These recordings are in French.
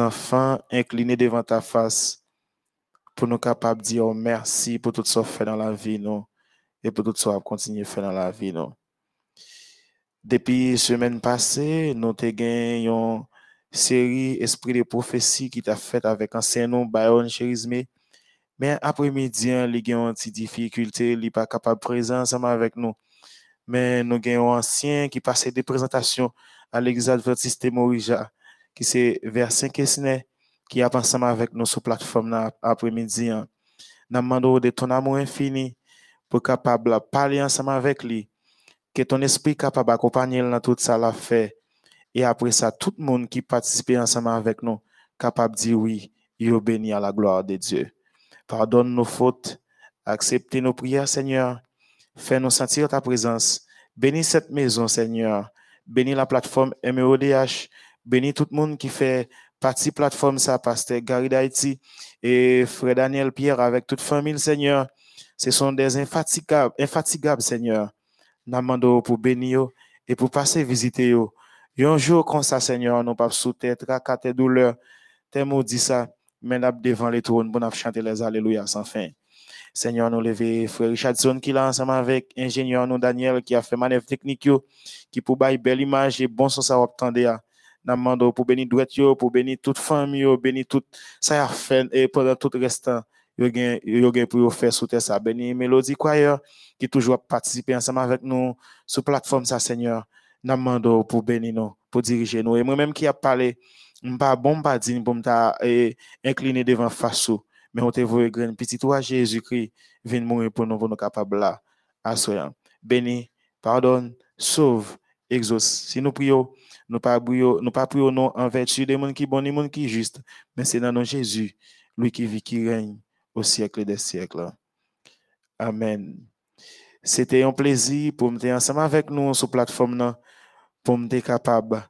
enfants inclinés devant ta face pour nous capables de dire merci pour tout ce que fait dans la vie, nous, et pour tout ce qu'on continue à faire dans la vie, nous. Depuis la semaine passée, nous avons gagné une série Esprit de prophétie qui t'a fait avec un ancien nom, Byron Cherisme. Mais après-midi, il y a une difficulté, il n'est pas capable de présenter ensemble avec nous. Mais nous avons un ancien qui passait des présentations à l'église adventiste Morija, qui c'est vers 5 qui est ensemble avec nous sur la plateforme après-midi. Nous demandons de ton amour infini pour capable de parler ensemble avec lui que ton esprit capable d'accompagner dans tout ça l'a. Et après ça, tout le monde qui participe ensemble avec nous, capable de dire oui, il béni à la gloire de Dieu. Pardonne nos fautes, accepte nos prières, Seigneur. Fais-nous sentir ta présence. Bénis cette maison, Seigneur. Bénis la plateforme MEODH. Bénis tout le monde qui fait partie plateforme, ça, Pasteur Gary d'Haïti et Frère Daniel Pierre avec toute famille, Seigneur. Ce sont des infatigables, infatigables Seigneur nous pour bénir et pour passer visiter yo. Un jour comme ça, Seigneur, nous pas sous tête, douleur, tes mots dit ça, mais nous devant les trônes nous chanter les alléluia sans fin. Seigneur, nous lever frère Richardson qui l'a ensemble avec ingénieur nous Daniel qui a fait manœuvre technique qui pour bailler belle image et bon sens à obtendre. Nous pour bénir douette pour bénir toute famille, bénir tout ça a et pendant tout restant yo gen yo gen pour faire sous ça béni mélodie choir qui toujours participer ensemble avec nous sur plateforme ça Seigneur n'a demandé pour bénir nous pour diriger nous et moi même qui a parlé pas bon pas dire pour m'ta incliner devant face mais on te voit grand petit toi Jésus-Christ vient mourir pour nous pour nous capable là assoyant béni pardonne sauve exauce si nous prions nous pas prions pas prions non en vertu des monde qui bon des monde qui juste mais c'est dans nom Jésus lui qui vit qui règne au siècle des siècles. Amen. C'était un plaisir pour me ensemble avec nous sur la plateforme pour me capable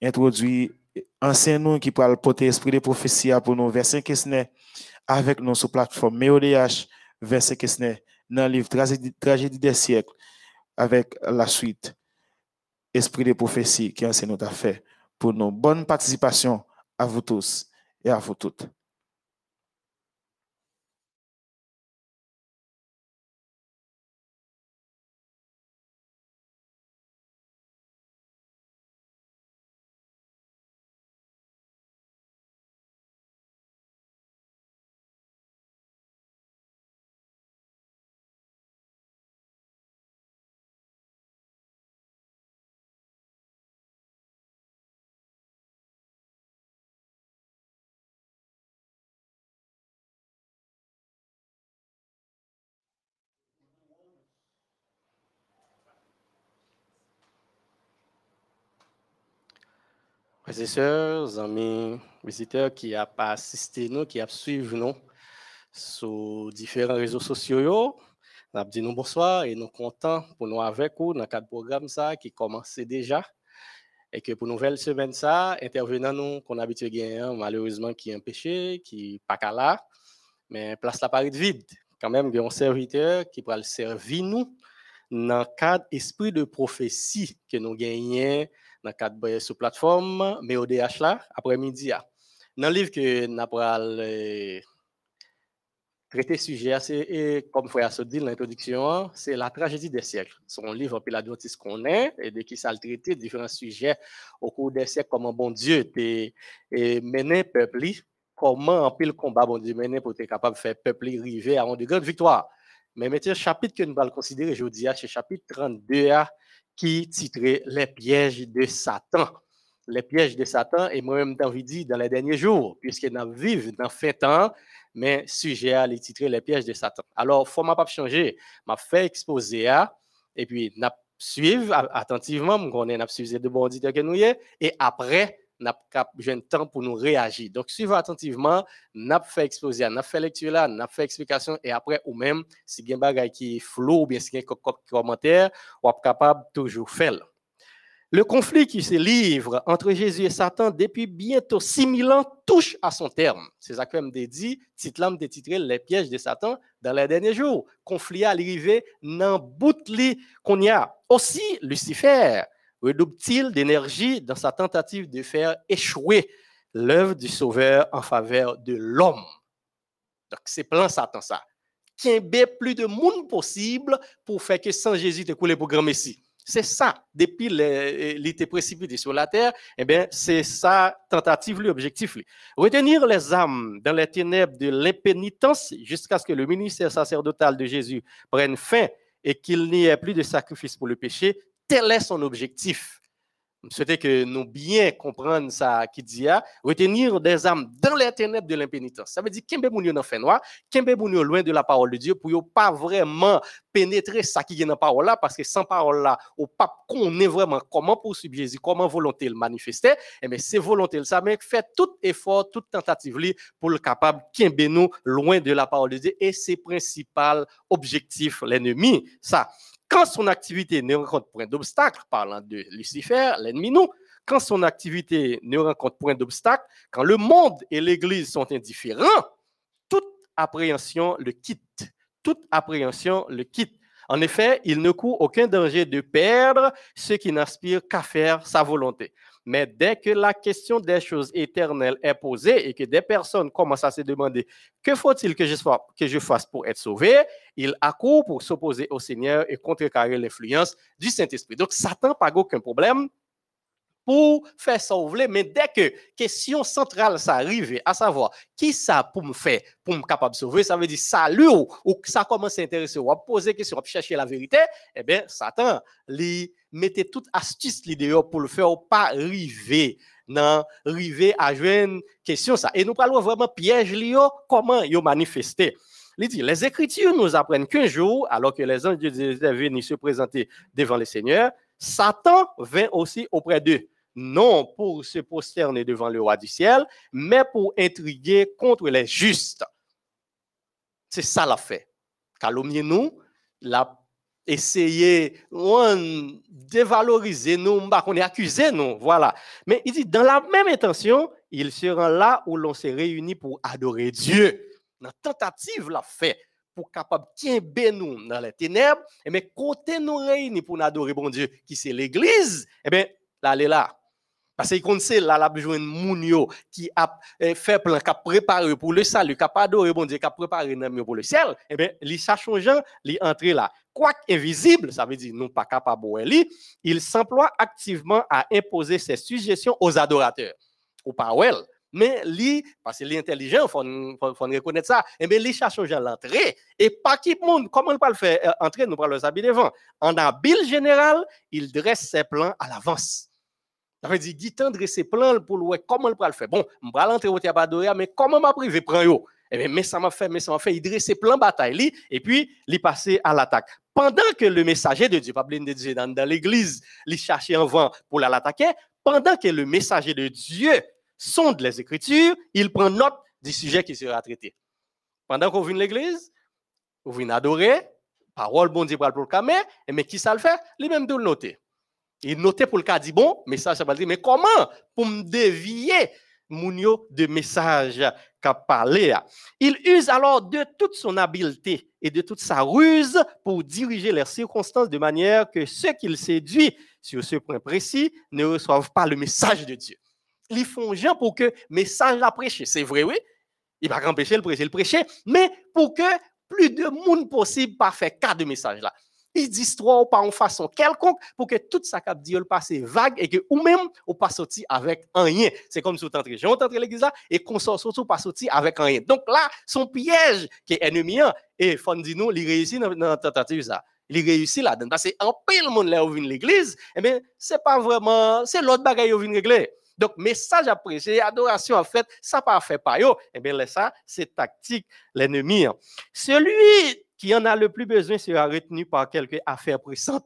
d'introduire ancien nous qui le porter esprit de prophétie pour nous verset avec nous sur la plateforme MEODH verset questionnaire dans le livre Tragédie, des siècles avec la suite esprit de prophétie qui enseigne nous a fait pour nous. Bonne participation à vous tous et à vous toutes. Frères et sœurs, amis visiteurs qui a pas assisté nous, qui a suivi nous sur différents réseaux sociaux, nous avons dit bonsoir et nous contents pour nous avec vous dans cadre programme ça qui commence déjà et que pour nouvelle semaine ça, intervenant nous qu'on habitué gagner malheureusement qui est empêché, qui pas là, mais place la paraît vide. Quand même, il y a un serviteur qui pourra le servir nous dans le cadre esprit de prophétie que nous gagnons dans le cadre de sur plateforme, mais au DH là, après-midi. Dans le livre que nous avons euh, traité sujet, comme Frère a dit l'introduction, c'est la tragédie des siècles. Un livre, puis l'adventiste qu'on est, et de qui ça différents sujets au cours des siècles, comment bon Dieu était mené peuple, comment en pile combat bon Dieu mené pour être capable de faire peuple arriver à une grande victoire. Mais le chapitre que nous allons considérer aujourd'hui, c'est chapitre 32 qui titrait Les pièges de Satan. Les pièges de Satan, et moi-même, j'ai envie de dire dans les derniers jours, puisque nous vivons dans fin temps, mais sujet à les titrer Les pièges de Satan. Alors, il ne pas changer. Je fait exposer à, et puis, nous suivre attentivement, on a suivi de auditeurs que nous et après, n'a pas un temps pour nous réagir. Donc, suivez attentivement, n'a fait exposer, n'a fait lecture là, n'a fait explication, et après, ou même, si il y a un qui est flou, ou bien si il y a un commentaire, ou capable toujours faire. Le conflit qui se livre entre Jésus et Satan depuis bientôt 6000 ans touche à son terme. C'est ça que me dit, titre de titré Les pièges de Satan dans les derniers jours. Conflit arrivé dans bout qu'on y a. Aussi, Lucifer, redouble-t-il d'énergie dans sa tentative de faire échouer l'œuvre du Sauveur en faveur de l'homme? Donc, c'est plein Satan ça. Qu'il ait plus de monde possible pour faire que sans Jésus te couler pour grand Messie. C'est ça, depuis l'été précipité sur la terre, eh bien, c'est ça, tentative, l'objectif. Retenir les âmes dans les ténèbres de l'impénitence jusqu'à ce que le ministère sacerdotal de Jésus prenne fin et qu'il n'y ait plus de sacrifice pour le péché, tel est son objectif. Je souhaitais que nous bien comprendre ça qui dit à retenir des âmes dans les ténèbres de l'impénitence. Ça veut dire qu'il y dans fait noir, loin de la parole de Dieu pour ne pas vraiment pénétrer ça qui est dans la parole là parce que sans parole là, au pas connaît vraiment comment poursuivre Jésus, comment volonté le manifester, et eh mais c'est volonté ça mais fait tout effort, toute tentative pour le capable qu'il nous loin de la parole de Dieu et c'est principal objectif l'ennemi ça quand son activité ne rencontre point d'obstacle, parlant de Lucifer, l'ennemi nous, quand son activité ne rencontre point d'obstacle, quand le monde et l'Église sont indifférents, toute appréhension le quitte. Toute appréhension le quitte. En effet, il ne court aucun danger de perdre ce qui n'aspire qu'à faire sa volonté. Mais dès que la question des choses éternelles est posée et que des personnes commencent à se demander que faut-il que je, fasse pour être sauvé, il accourt pour s'opposer au Seigneur et contrecarrer l'influence du Saint-Esprit. Donc, Satan n'a pas aucun problème pour faire sauver, mais dès que question centrale ça arrive, à savoir qui ça pour me faire, pour me capable de sauver, ça veut dire salut ou, ou ça commence à intéresser ou à poser question, à chercher la vérité, eh bien, Satan, lui, mettait toute astuce dehors pour le faire pas arriver non arriver à jouer une question ça. Et nous parlons vraiment piège lio comment yo manifester il dit les écritures nous apprennent qu'un jour alors que les anges de Dieu venus se présenter devant le Seigneur Satan vint aussi auprès d'eux non pour se prosterner devant le roi du ciel mais pour intriguer contre les justes c'est ça la fait calomnier nous la essayer dévaloriser nous, on est accusé nous, voilà. Mais il dit, dans la même intention, il sera là où l'on s'est réunis pour adorer Dieu. La tentative l'a fait pour capable de nous dans les ténèbres, et mais côté nous réunis pour adorer bon Dieu, qui c'est l'église, eh bien, là, elle est là. Parce qu'on sait, là, la besoin de Mounio qui a eh, fait plan, qui a préparé pour le salut, qui a adoré bon Dieu, qui a préparé pour le ciel, eh bien, il il entre là. Quoique invisible, ça veut dire non pas capable il s'emploie activement à imposer ses suggestions aux adorateurs. Ou pas mais lui, parce qu'il est intelligent, il faut, reconnaître ça, et eh bien, lui cherche gens l'entrée, et pas qui monde, comment on peut le faire? Euh, entrer, nous parlons le devant. En habile général, il dresse ses plans à l'avance. Veut dire, Guitan dresse ses plans pour le comment il peut le faire? Bon, je vais l'entrer au théâtre mais comment m'a privé prend yo? Eh bien, mais ça m'a fait, mais ça m'a fait, il dresse ses plans bataille, et puis, il passe à l'attaque pendant que le messager de Dieu, pas de Dieu dans, l'église, il cherchait un vent pour l'attaquer, pendant que le messager de Dieu sonde les Écritures, il prend note du sujet qui sera traité. Pendant qu'on vient l'église, on vient adorer, parole bon Dieu pour le camé, mais qui ça le fait? Lui-même de le noter. Il notait pour le cas dit bon, message ça va dire, mais comment pour me dévier Mounio de message qu'a parlé. Il use alors de toute son habileté et de toute sa ruse pour diriger les circonstances de manière que ceux qu'il séduit sur ce point précis ne reçoivent pas le message de Dieu. Ils font gens pour que le message a prêché. C'est vrai, oui. Il va empêcher le prêcher, le prêcher, mais pour que plus de monde possible pas faire cas de message là il dit ou pas en façon quelconque pour que tout ça cap dit passe vague et que ou même ou pas sorti avec rien. C'est comme si vous entrez, j'ai l'église là et qu'on sort surtout pas sorti avec rien. Donc là, son piège qui est ennemi et fond dit nous, il réussit dans la tentative ça. Il réussit là-dedans parce que en pile monde là vient l'église, eh bien, c'est pas vraiment c'est l'autre bagaille où vient régler. Donc, message apprécié, adoration en fait, ça pas fait pas yo. Eh bien, là, ça, c'est tactique l'ennemi. Hein. Celui qui en a le plus besoin sera retenu par quelque affaire pressante.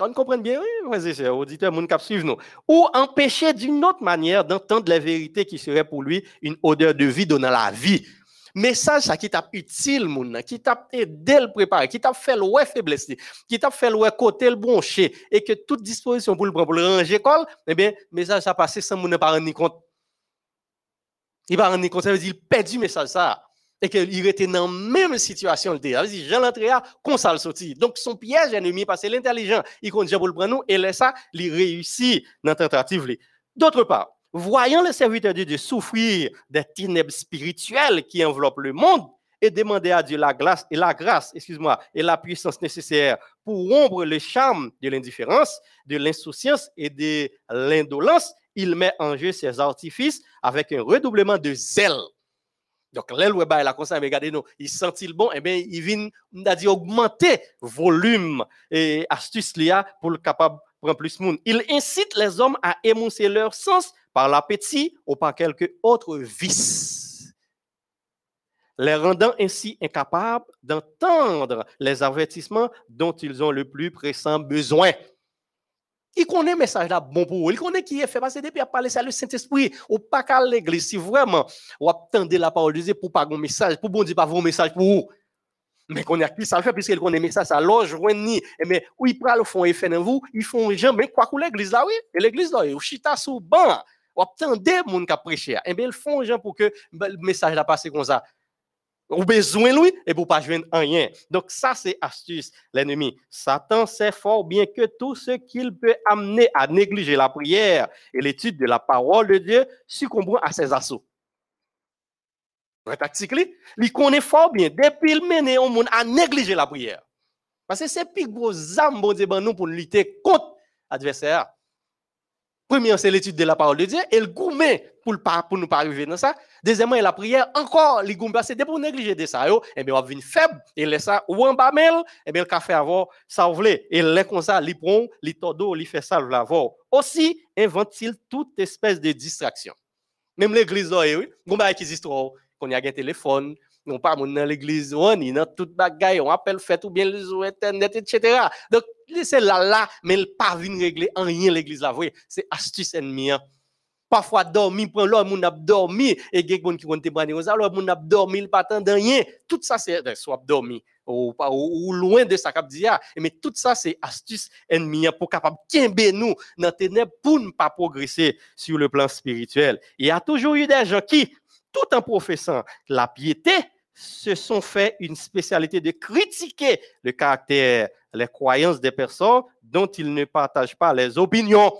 On comprend bien, oui, frères auditeurs, mon cap nous. Ou empêcher d'une autre manière d'entendre la vérité qui serait pour lui une odeur de vie donnant la vie. Message ça qui t'a utile, mon, qui t'a aidé le préparer, qui t'a fait le faiblesse, qui t'a fait le côté le broncher, et que toute disposition pour le prendre, pour le ranger, eh bien, message ça passé sans mon ne pas rendre compte. Il va rendre compte, ça veut dire, il perd du message ça et qu'il était dans la même situation. Il dit, Jean l'entrée comme ça le sorti. Donc, son piège ennemi, parce que l'intelligent, il compte pour le prendre et là, ça, il réussit dans la tentative. D'autre part, voyant le serviteur de Dieu souffrir des ténèbres spirituelles qui enveloppent le monde et demander à Dieu la grâce et la grâce, excuse-moi, et la puissance nécessaire pour rompre le charme de l'indifférence, de l'insouciance et de l'indolence, il met en jeu ses artifices avec un redoublement de zèle. Donc, l'aile web la comme ça, regardez nous, il sentit le bon, eh bien, il vient, on a dit, augmenter volume et astuce là pour le capable prendre plus monde. Il incite les hommes à émousser leur sens par l'appétit ou par quelque autre vice, les rendant ainsi incapables d'entendre les avertissements dont ils ont le plus pressant besoin. Il connaît le message là bon pour vous. Il connaît qui est fait. Parce que depuis à parler, c'est le Saint-Esprit. Ou pas qu'à l'église. Si vraiment, vous attendez la parole de Dieu pour pas un message, pour bon Dieu, pas vos message pour vous. Mais qu'on a qui ça fait, puisqu'il connaît le message, alors je ni. Mais où ils prennent le fond et fait dans vous, ils font jamais quoi que l'église là, oui. Et l'église là, ou chita sous banc. Ou attendez mon qui prêcher. Et bien, ils font gens pour que le message là passe comme ça ou besoin lui et pour pas joindre rien. Donc ça c'est astuce l'ennemi. Satan sait fort bien que tout ce qu'il peut amener à négliger la prière et l'étude de la parole de Dieu succombe à ses assauts. tactique, il connaît fort bien depuis il mène au monde à négliger la prière. Parce que c'est plus gros âme Dieu nous pour lutter contre l'adversaire. Premièrement, c'est l'étude de la parole de Dieu et le gourmet pour, pour nous pas arriver dans ça. Deuxièmement, la prière, encore, les gourmet, c'est pour négliger de ça. Et bien, on venir faible et laisse ça ou en bas et bien, le café avoir ça voulait. Et les comme ça, les prend, les todo, les fait ça, l'avoir. Aussi, invente-t-il toute espèce de distraction. Même l'église, oui, gourmet qui existe qu'on y a un téléphone, non pas dans l'église, on est dans toute bagaille, on appelle fait ou bien les internet, etc. Donc, c'est là, là, mais pas venir régler en rien l'église là, voyez, c'est astuce ennemi. Parfois, dormi, prend l'homme, on a dormi, et a qui vont témoigner, alors, on a dormi, il pas rien. Tout ça, c'est ben, soit dormi, ou, loin de ça, cap dire, mais tout ça, c'est astuce ennemi hein, pour capable de nous dans ténèbres pour ne pas progresser sur le plan spirituel. Il y a toujours eu des gens qui, tout en professant la piété, se sont fait une spécialité de critiquer le caractère, les croyances des personnes dont ils ne partagent pas les opinions.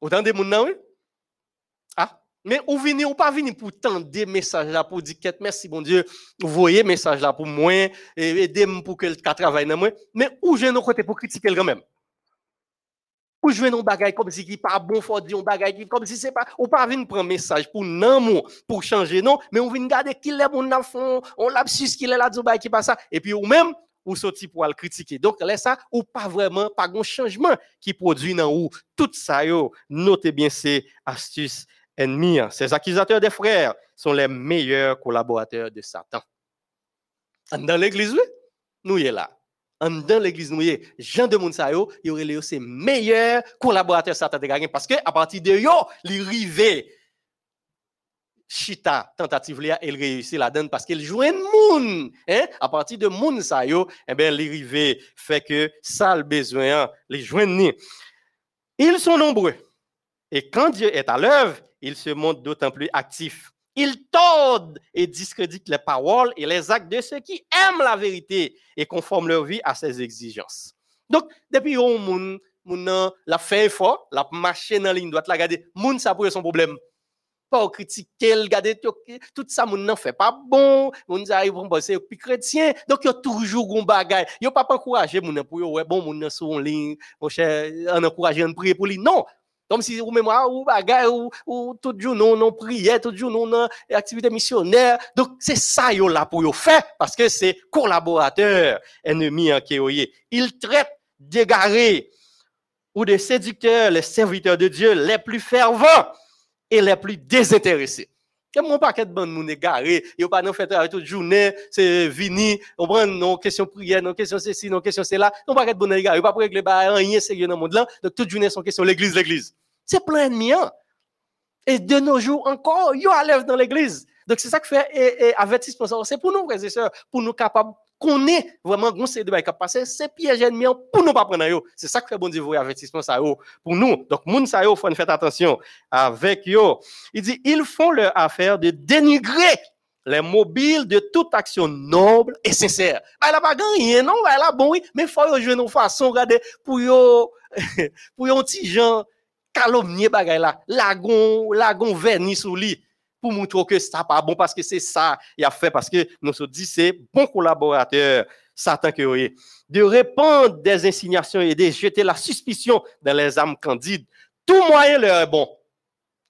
Autant de monde, oui? Ah, mais ou venez ou pas venir pour tendre des messages là pour dire merci bon Dieu, vous voyez message là pour moi et aider pour que le travaille dans moi, mais où j'ai nos côté pour critiquer quand même? Ou jouer nos bagailles comme si qui pas bon, faut dire un bagaille comme si c'est pas, ou pas venir prendre message pour non, pour changer, non, mais on vient garder qui est bon dans fond, on lapsus qui est là, du qui passe ça, et puis ou même, ou sorti pour le critiquer. Donc, là, ça, ou pas vraiment, pas grand changement qui produit dans ou. Tout ça, yo, notez bien ces astuces ennemies. Hein. Ces accusateurs des frères sont les meilleurs collaborateurs de Satan. Dans l'église, oui, nous y est là dans l'église nous Jean de Mounsayo, il aurait les meilleurs collaborateurs Satan de parce que à partir de yo, il rivé chita tentative là, il réussit la donne parce qu'il joue un moun, hein? À partir de moun sa yo, eh ben rivé fait que ça le besoin, les joindre. Ils sont nombreux. Et quand Dieu est à l'œuvre, ils se montrent d'autant plus actifs. Ils tordent et discréditent les paroles et les actes de ceux qui aiment la vérité et conforment leur vie à ses exigences. Donc, depuis on moun, moun la fait fort, la marché dans la ligne droite, la garder, moun ça pour son problème. Pas critiquer, regarder tout ça moun n'en fait pas bon, moun arrive bon c'est plus chrétien. Donc a toujours un bagage. Yo pas encourager moun pour ouais bon moun sur en ligne, mon cher, on encourager on prier pour lui. Non, comme si ou mémoire ou bagay ou, ou tout jour non non prière, tout jour non non activité missionnaire. Donc c'est ça yo là pour yo faire parce que c'est collaborateur ennemi en qui Il traite d'égarés ou de séducteurs les serviteurs de Dieu les plus fervents et les plus désintéressés. Comme mon paquet de monde moun égaré, yo pas fait travail toute journée, c'est vini, on prend non question prière, non question ceci, non question cela, non paquet de monde égaré, yo pas pour régler ba rien sérieux dans le monde là, donc toute journée son question l'église l'église. C'est plein de hein. Et de nos jours encore, yo à l'œuvre dans l'église. Donc c'est ça que fait et, et avertissement c'est pour nous frères et sœurs, pour nous capables qu'on est vraiment gon c'est de bail passer c'est piège ennemi pour nous pas prendre c'est ça que fait bon Dieu avertissement ça yo pour nous. Donc moun ça yo faut faire attention avec yo. Il dit ils font leur affaire de dénigrer les mobiles de toute action noble et sincère. Bah, là pas gagné non, bah, là bon oui, mais faut yo jouer nos façon regarder pour yo pour yo petit gens calomnier bagay là, lagon, lagon vernis sous lui pour montrer que ça pas bon parce que c'est ça il a fait parce que nous se dit c'est bon collaborateur Satan que oui. De répandre des insignations et de jeter la suspicion dans les âmes candides. Tout moyen leur est bon.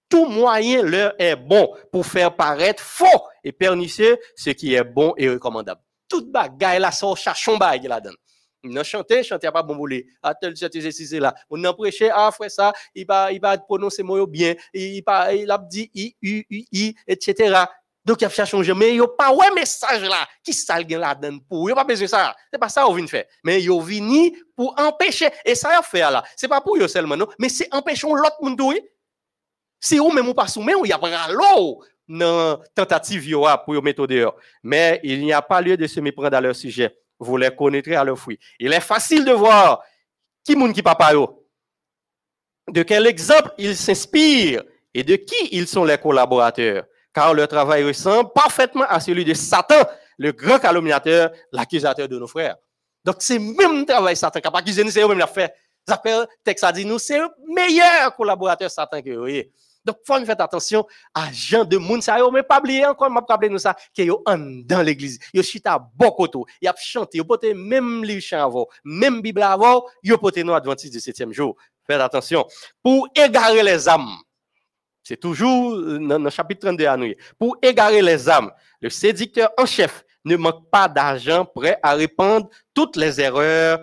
Tout moyen leur est bon pour faire paraître faux et pernicieux ce qui est bon et recommandable. Tout bagay là, ça chachon bagay là-dedans. On a chanté, chanté pas bon boulé. À tel là. On a prêché, ah, frère ça, il va, il va prononcer mot bien. Il, va, il a dit i, u, i, etc. Donc, il a changer. Mais il n'y a pas un message là qui s'algue là-dedans pour. Il n'y a pas besoin de ça. Ce n'est pas ça qu'on vient faire. Mais il venu pour empêcher. Et ça, il fait là. Ce n'est pas pour eux seulement, non. Mais c'est empêcher l'autre monde. Si vous même pas soumis, il y a l'eau dans tentative pour mettre dehors. Mais il n'y a pas lieu de se méprendre à leur sujet vous les connaîtrez à leur fruit. Il est facile de voir qui moun qui papa. De quel exemple ils s'inspirent et de qui ils sont les collaborateurs. Car leur travail ressemble parfaitement à celui de Satan, le grand calomniateur, l'accusateur de nos frères. Donc c'est même travail Satan qui a accusé nous, c'est fait. Zappel, texte a dit nous, c'est le meilleur collaborateur Satan que vous voyez. Donc, faut faire attention à gens de monde ça mais pas oublier encore m'a rappeler nous ça que yo dans l'église. Yo chita beaucoup y a chanté, yo pote même livre chant avant, même Bible avant, yo pote nous adventiste du septième jour. Faites attention pour égarer les âmes. C'est toujours dans le chapitre 32 à nous. Pour égarer les âmes, le séducteur en chef ne manque pas d'argent prêt à répandre toutes les erreurs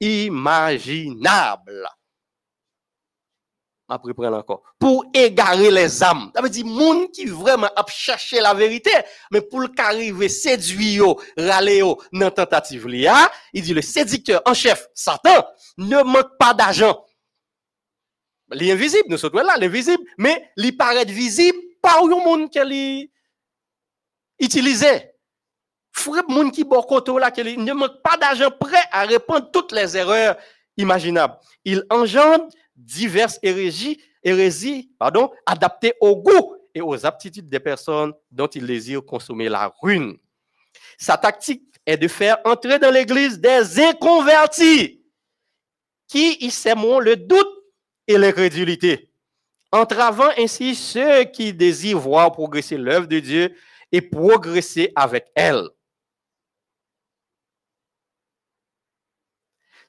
imaginables après prendre encore, pour égarer les âmes. Ça veut dire, monde qui vraiment a cherché la vérité, mais pour arriver séduire, râler dans tentative là, il dit le séducteur en chef, Satan, ne manque pas d'argent. L'invisible, nous sommes là, l'invisible, mais il paraît visible par le monde qu'il utilisait. Qui bon là, qu'il ne manque pas d'argent prêt à répondre toutes les erreurs imaginables. Il engendre diverses hérésies, hérésies pardon, adaptées au goût et aux aptitudes des personnes dont il désire consommer la ruine. Sa tactique est de faire entrer dans l'Église des inconvertis qui y sèmeront le doute et l'incrédulité, entravant ainsi ceux qui désirent voir progresser l'œuvre de Dieu et progresser avec elle.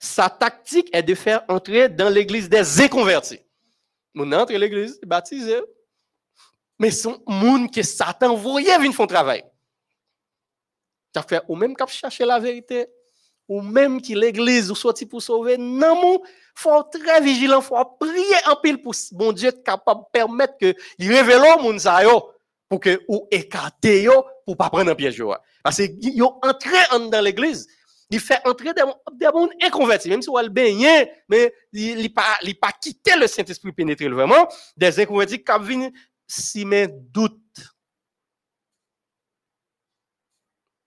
Sa tactique est de faire entrer dans l'église des inconvertis. On entre l'église, baptisé. Mais son monde que Satan voyait venir faire travail. Ça fait ou même qu'à chercher la vérité, ou même que l'église ou sorti pour sauver, non, il faut être très vigilant, il faut prier en pile pour bon Dieu capable de permettre que il révèle au monde ça pour que ou écarter pour pas prendre un piège Parce que yo entré dans l'église, il fait entrer des, des inconvertis, même si on le baigner, mais il n'a pas, pas quitté le Saint-Esprit pénétrer vraiment, des inconvertis qui viennent s'y mettre doute.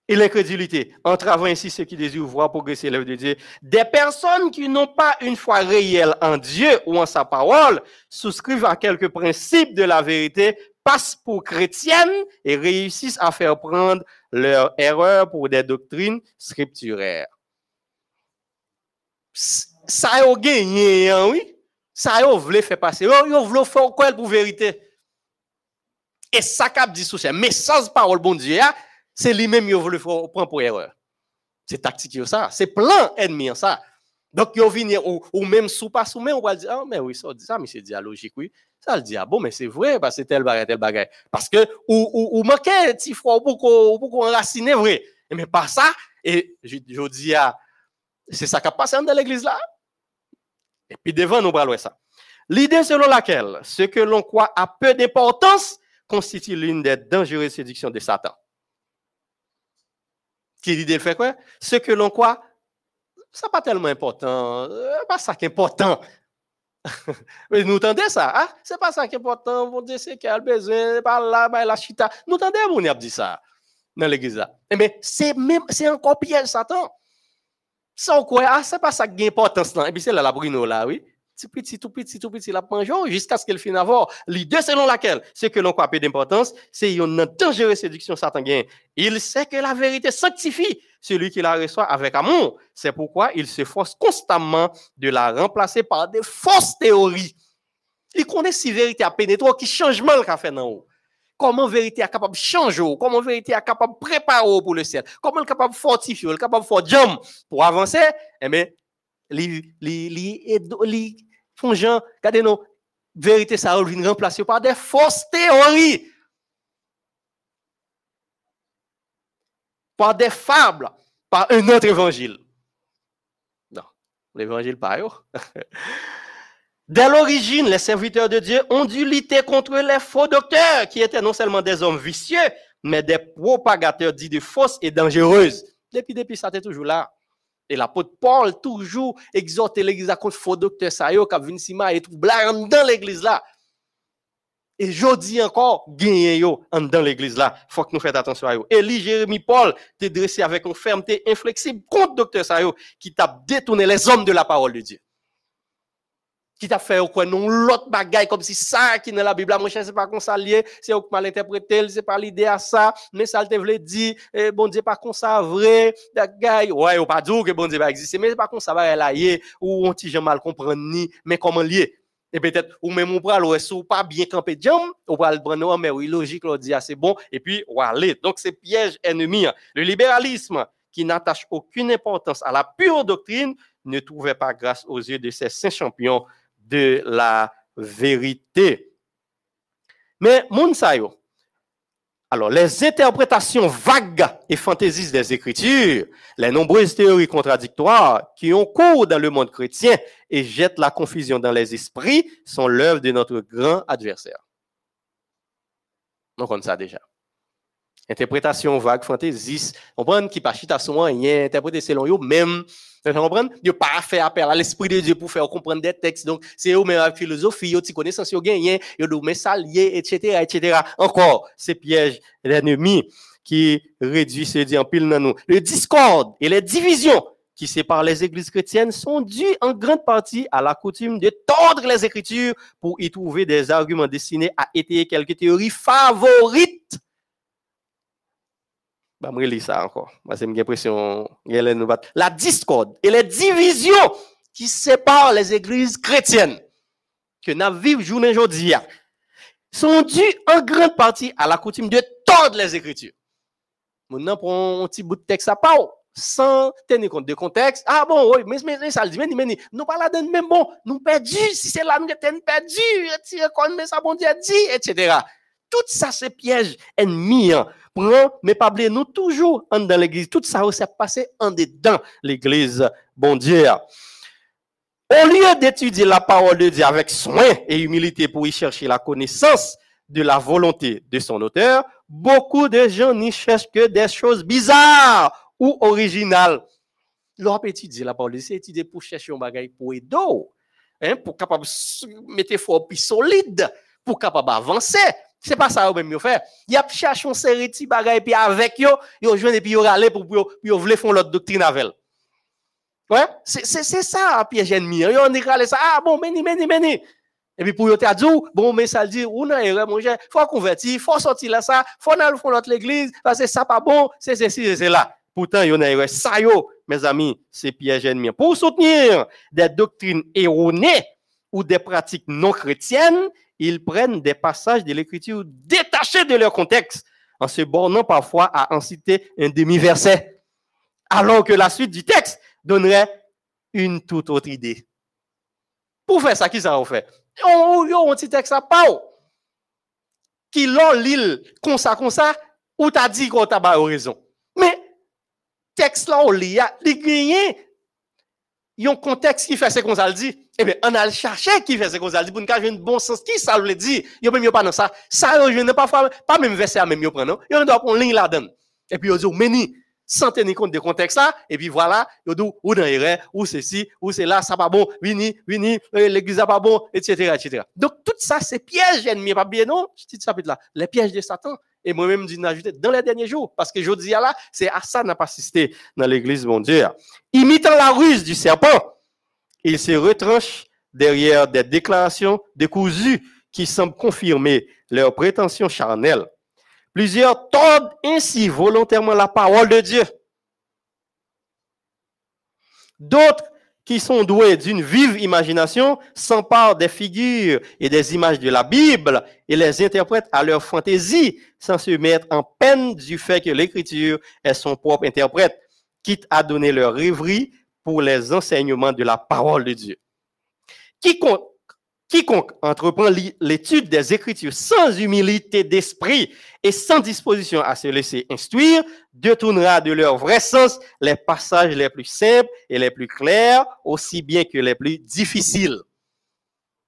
Et l'incrédulité, entravant ainsi ceux qui désirent voir progresser l'œuvre de Dieu. Des personnes qui n'ont pas une foi réelle en Dieu ou en sa parole souscrivent à quelques principes de la vérité passent pour chrétiennes et réussissent à faire prendre leur erreur pour des doctrines scripturaires. Ça a gagné, hein, oui. Ça a voulu faire passer. Ils ont voulu faire quoi pour vérité? Et ça cap dit sous mais sans parole bon Dieu, hein, c'est lui-même qui a voulu prendre pour erreur. C'est tactique ça. C'est plein ennemi ça. Donc, ils viennent, ou, ou même sous pas sous, mais on va dire, ah, mais oui, ça, ça, mais c'est dialogique, oui. Ça, le dit, ah bon, mais c'est vrai, parce que tel bagage, tel bagage. Parce que, ou, ou, ou manquait, petit froid, ou beaucoup enraciné, vrai. Mais pas ça, et je, dis, ah, c'est ça qui a passé dans l'église là. Et puis devant, nous parlons ça. L'idée selon laquelle ce que l'on croit a peu d'importance constitue l'une des dangereuses séductions de Satan. Qui l'idée fait quoi? Ce que l'on croit, ça pas tellement important. C'est pas ça qui est important. Mais nous entendez ça, hein? C'est pas ça qui est important. Mon Dieu, c'est a besoin, par là, la chita. Nous entendez, mon a dit ça dans l'église là. Mais eh c'est c'est encore pire, Satan. Quoi, ah, c'est pas ça qui est important. Et puis c'est là la Bruno là, oui. Tout petit, tout petit, tout petit, la pension jusqu'à ce qu'elle finisse avoir. L'idée selon laquelle ce que l'on croit d'importance, c'est une dangereuse séduction Satan gagne. Il sait que la vérité sanctifie celui qui la reçoit avec amour. C'est pourquoi il se force constamment de la remplacer par des fausses théories. Il connaît si vérité a pénétré, qui changement le fait dans haut. Comment vérité est capable de changer, comment vérité est capable de préparer pour le ciel, comment elle est capable de fortifier, elle est capable de faire jump pour avancer, eh bien, li, li, li, font gens, regardez nous, vérité ça vient remplacer par des fausses théories, par des fables, par un autre évangile. Non, l'évangile pas Dès l'origine, les serviteurs de Dieu ont dû lutter contre les faux docteurs, qui étaient non seulement des hommes vicieux, mais des propagateurs dits de fausses et dangereuses. Depuis, depuis, ça était toujours là. Et l'apôtre Paul toujours exhorté l'église à contre faux docteurs, ça y est, et tout, dans l'église là. Et je dis encore, gagné yo dans l'église là. Faut que nous fassions attention à eux. Élie, Jérémie, Paul, t'es dressé avec une fermeté inflexible contre docteur Sayo, qui t'a détourné les hommes de la parole de Dieu qui t'a fait quoi non l'autre bagaille comme si ça qui dans la Bible mon cher c'est pas comme ça lié c'est mal interprété c'est pas l'idée à ça mais ça te voulait dire eh, bon Dieu pas comme ça vrai bagaille ouais ou pas dire que bon Dieu va exister mais c'est pas comme ça va là ou on t'y mal comprendre ni mais comment lié? Et peut-être ou même on pral ou pas bien camper jam ou pral prendre mais oui logique on dit ah, c'est bon et puis ou aller donc c'est piège ennemi le libéralisme qui n'attache aucune importance à la pure doctrine ne trouvait pas grâce aux yeux de ces saints champions de la vérité. Mais, Mounsayo, alors, les interprétations vagues et fantaisistes des Écritures, les nombreuses théories contradictoires qui ont cours dans le monde chrétien et jettent la confusion dans les esprits sont l'œuvre de notre grand adversaire. On connaît ça déjà. Interprétation vague, fantaisiste, on prend qui pas chita son rien, interpréter selon même vous comprenez? Yo pas fait appel à l'esprit de Dieu pour faire comprendre des textes. Donc, c'est eux même la philosophie, yo ti connaissance yo yo do mais lié, etc., etc. Encore, ces pièges l'ennemi qui réduit ce dit en pile dans nous. Le discorde et les divisions qui séparent les églises chrétiennes sont dues en grande partie à la coutume de tordre les écritures pour y trouver des arguments destinés à étayer quelques théories favorites bah, je ça encore. La discorde et les divisions qui séparent les églises chrétiennes que nous vivons journée aujourd'hui sont dues en grande partie à la coutume de tordre les écritures. Maintenant, pour un petit bout de texte à part, sans tenir compte de contexte. Ah bon, oui, mais, mais, ça dit, mais, mais, nous pas la même bon, nous perdus, si c'est là, nous sommes perdus, mais ça bon Dieu etc. Tout ça, c'est piège ennemi. Hein prend, mais pas oublier, nous toujours en dans l'église. Tout ça, s'est passé en dedans l'église, bon Dieu. Au lieu d'étudier la parole de Dieu avec soin et humilité pour y chercher la connaissance de la volonté de son auteur, beaucoup de gens n'y cherchent que des choses bizarres ou originales. L'on étudier la parole de Dieu, c'est étudier pour chercher un bagage pour aider, hein, pour capable mettre fort plus solide, pour capable avancer. C'est pas ça même yo fait. Y a cherché une série de bagages puis avec yo, yo joine et puis yo râler pour yo vle font l'autre doctrine avec. Ouais, c'est c'est ça piège ennemi. Yo on râler ça. Ah bon, meni meni meni. Et puis pour yo t'a dit bon mais ça dit ou non erreur mon cher, faut convertir, faut sortir là ça, faut aller font l'autre l'église parce que ça pas bon, c'est ceci c'est là. Pourtant yo n'a erreur ça yo mes amis, c'est piège ennemi. Pour soutenir des doctrines erronées ou des pratiques non chrétiennes, ils prennent des passages de l'écriture détachés de leur contexte, en se bornant parfois à en citer un demi-verset, alors que la suite du texte donnerait une toute autre idée. Pour faire ça, qui ça fait? On a un texte à part, qui l'a l'île comme ça, comme ça, ou t'as dit qu'on t'a pas raison. Mais, texte là, on lit, il y a un contexte qui fait ce qu'on a dit. Eh bien, on a cherché qui fait ce qu'on a dit pour nous avoir un bon sens. Qui ça veut dire? Yo même pas dans ça. Ça, je ne pas pas même verset à même yo prendre. Yo doit prendre ligne là-dedans. Et puis, yo dit, meni, sans tenir compte de contexte là. Et puis voilà, yo dit, ou dans erreur, ou ceci, ou c'est là, ça pas bon, vini, vini, euh, l'église pas bon, etc., etc. Donc, tout ça, c'est piège ennemi. Pas bien, non? Je dis ça là. Les pièges de Satan. Et moi-même, je ajouter dans les derniers jours. Parce que je dis là, c'est à ça n'a pas assisté dans l'église, mon Dieu. Imitant la ruse du serpent il se retranche derrière des déclarations décousues qui semblent confirmer leurs prétentions charnelles. Plusieurs tordent ainsi volontairement la parole de Dieu. D'autres qui sont doués d'une vive imagination s'emparent des figures et des images de la Bible et les interprètent à leur fantaisie sans se mettre en peine du fait que l'écriture est son propre interprète, quitte à donner leur rêverie pour les enseignements de la parole de Dieu. Quiconque Quiconque entreprend l'étude des Écritures sans humilité d'esprit et sans disposition à se laisser instruire, détournera de leur vrai sens les passages les plus simples et les plus clairs, aussi bien que les plus difficiles.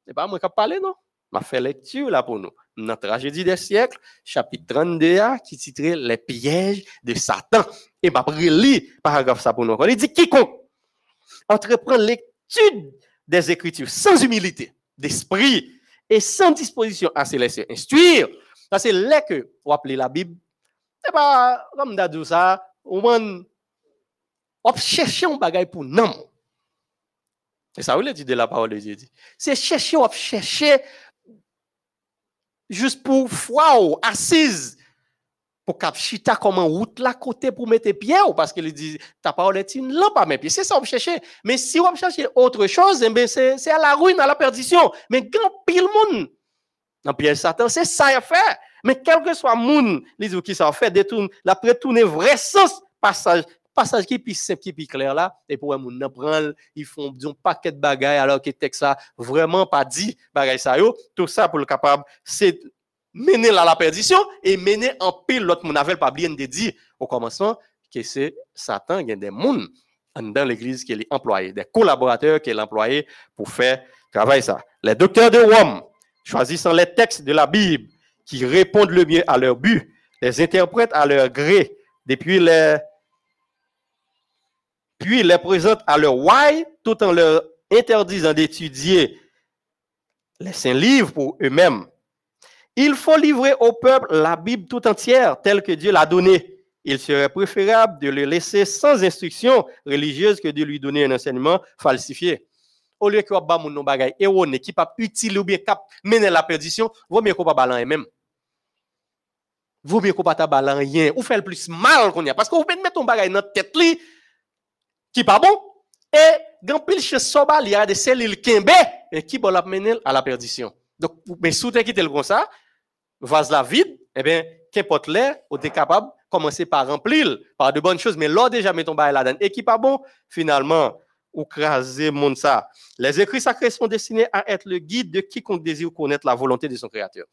C'est pas moi qui parlé, non? m'a fait lecture là pour nous. Notre tragédie des siècles, chapitre 32, qui titrait Les pièges de Satan. Et m'a pris paragraphe ça pour nous. Il dit quiconque entreprend l'étude des Écritures sans humilité d'esprit et sans disposition à se laisser instruire. Ça, c'est là que vous appelez la Bible. C'est pas comme ça, on chercher un bagage pour non. C'est ça, vous le dit de la parole de Dieu. C'est chercher, chercher juste pour foi assise pour cap chita comme en route là côté pour mettre pieds parce qu'il dit ta parole est une lampe à mes pieds. C'est ça on chercher mais si on chercher autre chose eh c'est à la ruine à la perdition. Mais grand pile monde. Dans piège Satan c'est ça à faire. Mais quel que soit monde les qui ça fait détourne la prétourner vrai sens passage passage qui plus simple qui plus clair là. Et pour un monde prendre ils font disons paquet de bagailles alors que texte ça vraiment pas dit bagaille ça yo. Tout ça pour le capable c'est mener à la perdition et mener en pile l'autre mon pas bien de dire au commencement que c'est Satan il y a des monde dans l'église qui est employé des collaborateurs qui est employé pour faire travail ça. Les docteurs de Rome choisissant les textes de la Bible qui répondent le mieux à leur but les interprètent à leur gré depuis les puis les présentent à leur why tout en leur interdisant d'étudier les saints livres pour eux-mêmes il faut livrer au peuple la Bible tout entière telle que Dieu l'a donnée. Il serait préférable de le laisser sans instruction religieuse que de lui donner un enseignement falsifié. Au lieu que ba moun non bagay erroné qui pas utile ou bien cap mener la perdition, vaut mieux qu'on pas balan même. Vaut mieux qu'on pas ta balan rien ou faire le plus mal qu'on y a parce que vous mettre ton bagay dans tête li qui pas bon et grand pile chez soba il y a des cellules kembe et qui va la mener à la perdition. Donc mais sous quitter le comme ça, vase la vide, eh bien, qu'importe l'air, on est capable de par remplir par de bonnes choses, mais là déjà mettons bail là-dedans. Et qui pas bon, finalement, ou craser monde ça. Les écrits sacrés sont destinés à être le guide de quiconque désire connaître la volonté de son créateur.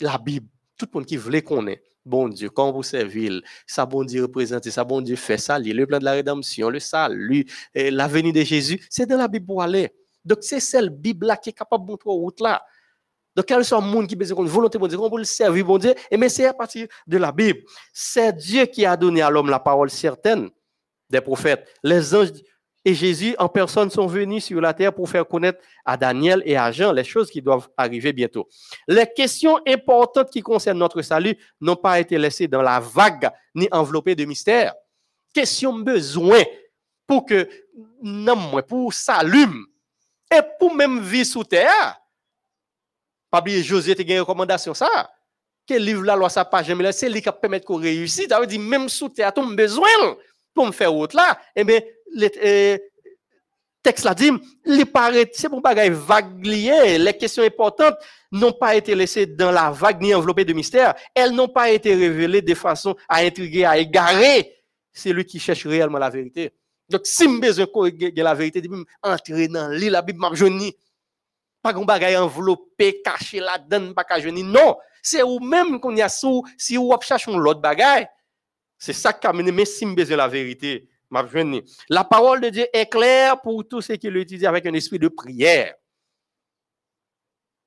La Bible, tout le monde qui voulait connaître, bon Dieu, quand vous servez, ça bon Dieu représente, ça bon Dieu fait ça, le plan de la rédemption, le salut, l'avenir de Jésus, c'est dans la Bible pour aller. Donc c'est celle Bible là qui est capable de montrer route là. Donc, quel soit le monde qui besoin de volonté de Dieu, peut le servir, bon Dieu, et mais c'est à partir de la Bible. C'est Dieu qui a donné à l'homme la parole certaine des prophètes. Les anges et Jésus en personne sont venus sur la terre pour faire connaître à Daniel et à Jean les choses qui doivent arriver bientôt. Les questions importantes qui concernent notre salut n'ont pas été laissées dans la vague ni enveloppées de mystère. Question besoin pour que, non, pour s'allume et pour même vivre sous terre pas José te une recommandation ça. Quel livre la loi ça pas jamais c'est lui qui permet qu'on réussisse. Ça veut dire même sous terre ton besoin pour me faire autre là. Eh bien le euh, texte là dit il paraît c'est pour bagaille vague les questions importantes n'ont pas été laissées dans la vague ni enveloppées de mystère, elles n'ont pas été révélées de façon à intriguer, à égarer celui qui cherche réellement la vérité. Donc, si je besoin de la vérité, entrer dans l'île, la Bible m'a pas un bagage enveloppé, caché là-dedans, pas qu'à Non, c'est ou même qu'on y a sous, si vous cherchez l'autre bagage, c'est ça qui a mené, mais si besoin la vérité, m'a La parole de Dieu est claire pour tous ceux qui l'utilisent avec un esprit de prière.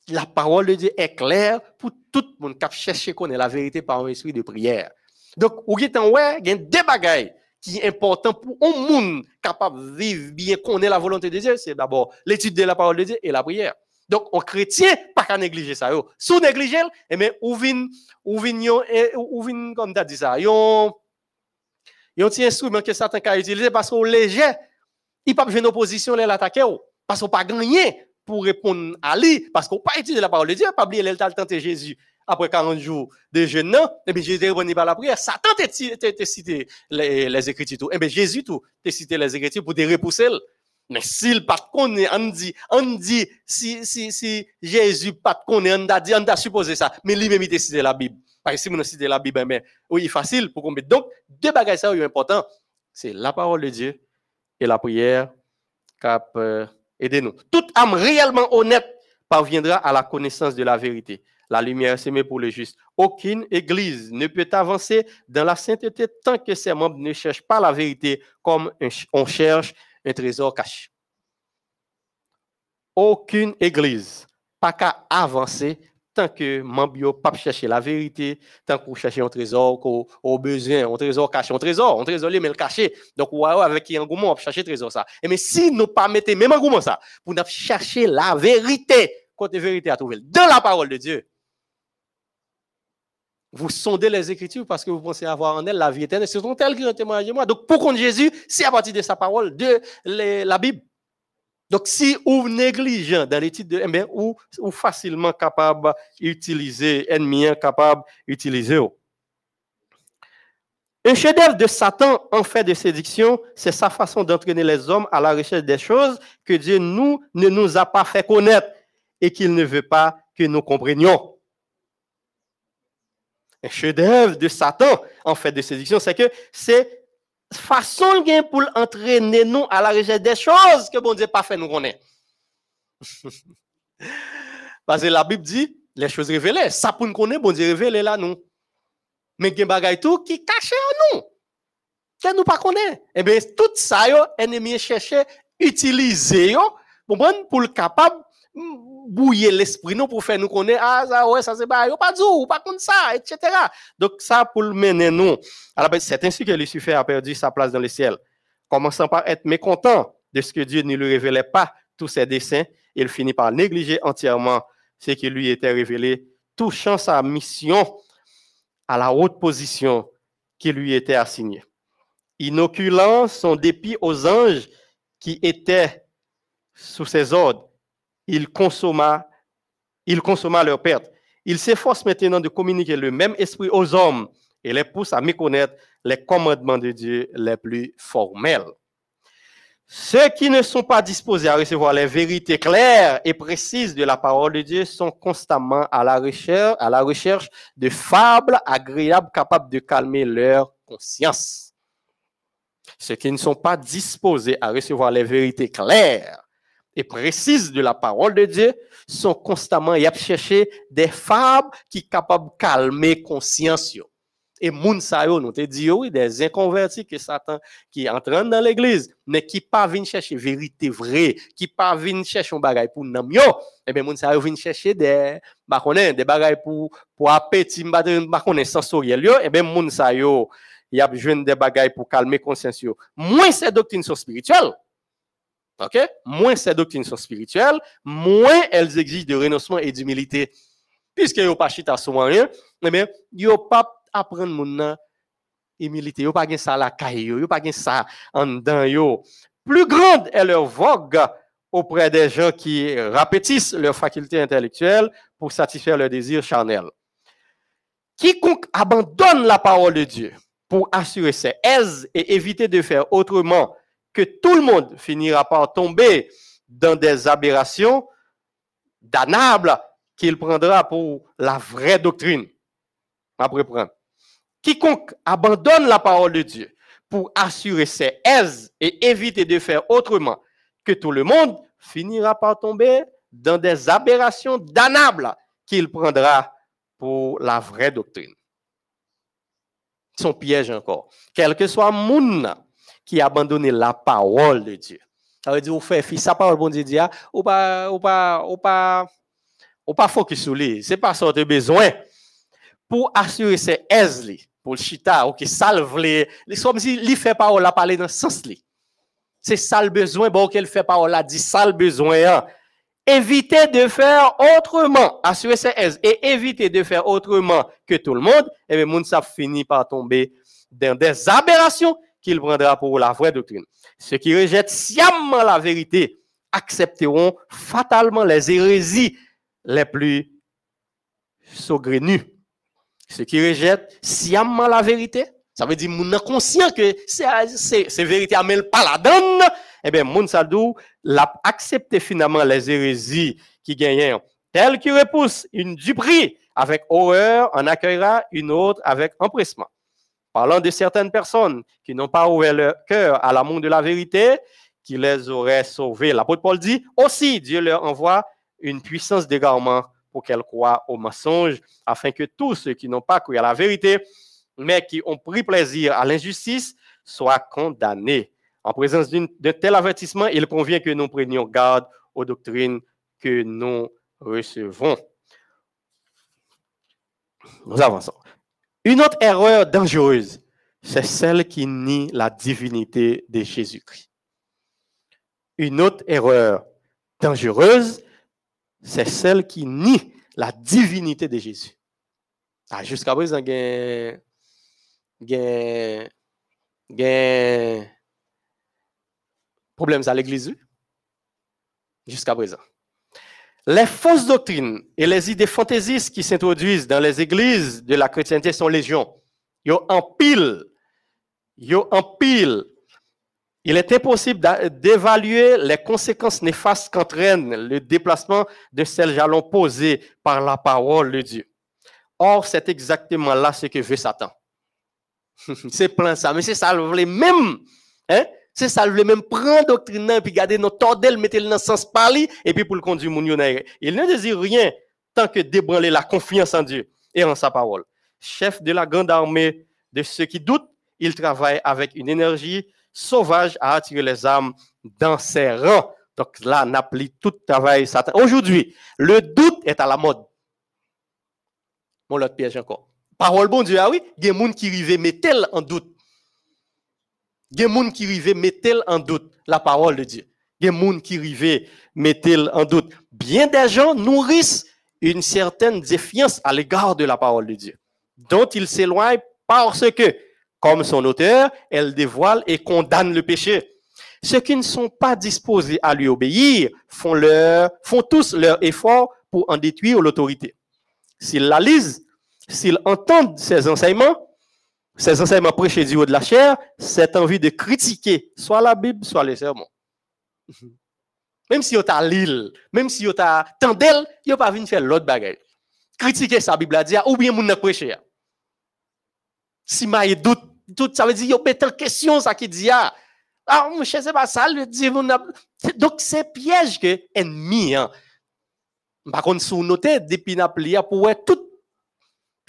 La parole de Dieu est claire pour tout le monde qui cherche connaître la vérité par un esprit de prière. Donc, ou ouais, il y a des bagages qui est important pour un monde capable de vivre bien, connaître la volonté de Dieu, c'est d'abord l'étude de la parole de Dieu et la prière. Donc, on chrétien, pas qu'à négliger ça. Yo. Sous négliger, eh bien, vin, ou vin, eh, vin, comme tu dit ça, yon, yon petit instrument que Satan a utilisé parce qu'on léger, il pas besoin d'opposition, les l'attaquer, parce qu'on pas gagné pour répondre à lui, parce qu'on pas utilisé la parole de Dieu, pas oublier le tenté Jésus après 40 jours de jeûne, eh bien, Jésus répondit par la prière. Satan t'a cité les, les Écritures. Eh bien, Jésus tout t'a cité les Écritures pour te repousser. Mais s'il pas connaît, on dit, on dit, si, si, si Jésus pas connaît, on a dit, on a supposé ça. Mais lui-même, il cité la Bible. Parce que si on cité la Bible, mais oui, facile pour qu'on Donc, deux bagages ça, sont importants. C'est la parole de Dieu et la prière qui euh, aider nous. Toute âme réellement honnête parviendra à la connaissance de la vérité. La lumière s'émet pour le juste. Aucune église ne peut avancer dans la sainteté tant que ses membres ne cherchent pas la vérité comme on cherche un trésor caché. Aucune église pas qu'à avancer tant que membres pas chercher la vérité, tant qu'on cherche un trésor au besoin, un trésor caché, un trésor, un trésor mais le caché. Donc ouais, avec un engouement on chercher trésor ça. Et mais si nous pas mettons même engouement ça pour nous chercher la vérité, côté vérité à trouver dans la parole de Dieu. Vous sondez les Écritures parce que vous pensez avoir en elle la vie éternelle. C'est tel qui ont témoigné moi. Donc, pour qu'on Jésus, c'est à partir de sa parole, de la Bible. Donc, si vous négligez dans l'étude de, eh bien, ou, ou facilement capable d'utiliser, ennemi capable d'utiliser. Un chef-d'œuvre de Satan en fait de séduction, c'est sa façon d'entraîner les hommes à la recherche des choses que Dieu nous, ne nous a pas fait connaître et qu'il ne veut pas que nous comprenions un chef-d'œuvre de Satan, en fait, de séduction, c'est que c'est façon pour entraîner nous à la recherche des choses que bon Dieu pas fait nous connaître. Parce que la Bible dit les choses révélées, ça pour nous connaître, bon Dieu révélé là nous. Mais il y a tout qui caché en nous. Que nous pas. Eh bien, tout ça, yo, ennemi cherche utiliser yo, pour le capable bouiller l'esprit nous pour faire nous connaître ah ça ouais ça c'est pas pas dit pas comme ça etc donc ça pour mener nous. Alors c'est ainsi que Lucifer a perdu sa place dans le ciel. Commençant par être mécontent de ce que Dieu ne lui révélait pas tous ses desseins il finit par négliger entièrement ce qui lui était révélé touchant sa mission à la haute position qui lui était assignée. Inoculant son dépit aux anges qui étaient sous ses ordres il consomma, il consomma leur perte. Il s'efforce maintenant de communiquer le même esprit aux hommes et les pousse à méconnaître les commandements de Dieu les plus formels. Ceux qui ne sont pas disposés à recevoir les vérités claires et précises de la parole de Dieu sont constamment à la recherche, à la recherche de fables agréables capables de calmer leur conscience. Ceux qui ne sont pas disposés à recevoir les vérités claires et précises de la parole de Dieu sont constamment y chercher des fables qui capables de calmer conscience. Et moun sa yo, nous te dit oui, des inconvertis que Satan qui entraînent dans l'église, mais qui pas viennent chercher vérité vraie, qui pas viennent chercher un bagay pour nam yo, eh bien moun sa yo viennent chercher des bah des bagay pour pour appétit bah sensoriel yo, eh bien moun sa yo y a besoin des bagay pour calmer conscience yo. Moins ces doctrines sont spirituelles. Moins ces doctrines sont spirituelles, moins elles exigent de renoncement et d'humilité. Puisque yo pas chita sur rien, eh bien, yo pas apprendre mon humilité, yo pas gen ça la caille yo, pas gen ça en dedans yo. Plus grande est leur vogue auprès des gens qui répétissent leurs facultés intellectuelles pour satisfaire leurs désirs charnels. Quiconque abandonne la parole de Dieu pour assurer ses aises et éviter de faire autrement que tout le monde finira par tomber dans des aberrations damnables qu'il prendra pour la vraie doctrine. Après. Quiconque abandonne la parole de Dieu pour assurer ses aises et éviter de faire autrement que tout le monde finira par tomber dans des aberrations damnables qu'il prendra pour la vraie doctrine. Son piège encore. Quel que soit mon qui a abandonné la parole de Dieu. Ça veut dire, vous faites sa parole, bon Dieu dit, ah, ou pas, ou pas, ou pas, ou pas focus sur lui. C'est pas ça de besoin. Pour assurer ses aises, pour le chita, ou qui salve les, comme si il fait parole à parler dans ce sens C'est ça le besoin, bon, qu'elle fait parole là, dit ça le besoin, hein. Éviter de faire autrement, assurer ses aises, et éviter de faire autrement que tout le monde, et bien, monde ça finit par tomber dans des aberrations qu'il prendra pour la vraie doctrine. Ceux qui rejettent sciemment la vérité accepteront fatalement les hérésies les plus saugrenus. Ceux qui rejettent sciemment la vérité, ça veut dire moun conscient que c'est vérité à pas la donne, eh bien, moun sadou l'a accepté finalement les hérésies qui gagnent, tel qui repousse une duperie avec horreur, en accueillera une autre avec empressement. Parlant de certaines personnes qui n'ont pas ouvert leur cœur à l'amour de la vérité, qui les aurait sauvés. L'apôtre Paul dit aussi, Dieu leur envoie une puissance d'égarement pour qu'elles croient au mensonge, afin que tous ceux qui n'ont pas cru à la vérité, mais qui ont pris plaisir à l'injustice, soient condamnés. En présence d'un tel avertissement, il convient que nous prenions garde aux doctrines que nous recevons. Nous avançons. Une autre erreur dangereuse, c'est celle qui nie la divinité de Jésus-Christ. Une autre erreur dangereuse, c'est celle qui nie la divinité de Jésus. Ah, Jusqu'à présent, il y a problème à l'église. Jusqu'à présent. Les fausses doctrines et les idées fantaisistes qui s'introduisent dans les églises de la chrétienté sont légion. Yo en pile. Yo en pile. Il est impossible d'évaluer les conséquences néfastes qu'entraîne le déplacement de ces jalons posés par la parole de Dieu. Or, c'est exactement là ce que veut Satan. c'est plein ça, mais c'est ça, le même, hein? C'est ça, le même prendre doctrine puis garder nos tordel, mettre dans le sens parler et puis pour le conduire Il ne désire rien tant que débranler la confiance en Dieu et en sa parole. Chef de la grande armée de ceux qui doutent, il travaille avec une énergie sauvage à attirer les âmes dans ses rangs. Donc là, on tout travail Satan. Aujourd'hui, le doute est à la mode. Mon l'autre piège encore. Parole bon Dieu, ah oui, il y a des gens qui rivent mettre en doute. Il des gens qui rivent mettre en doute la parole de Dieu. Il y a des gens qui rivent mettre en doute. Bien des gens nourrissent une certaine défiance à l'égard de la parole de Dieu, dont ils s'éloignent parce que comme son auteur, elle dévoile et condamne le péché. Ceux qui ne sont pas disposés à lui obéir font, leur, font tous leur effort pour en détruire l'autorité. S'ils la lisent, s'ils entendent ses enseignements, ses enseignements prêchés du haut de la chair, cette envie de critiquer soit la Bible, soit les sermons. Même si vous avez l'île, même si vous avez tendel, vous pas venir faire l'autre bagage. Critiquer sa Bible à dire, ou bien vous ne prêcher. Si ma doute tout ça veut dire yo mettre en question ça qui dit ah ah mon cher c'est pas ça le dit donc c'est piège que ennemi hein par contre sous noter depuis n'a plié pour tout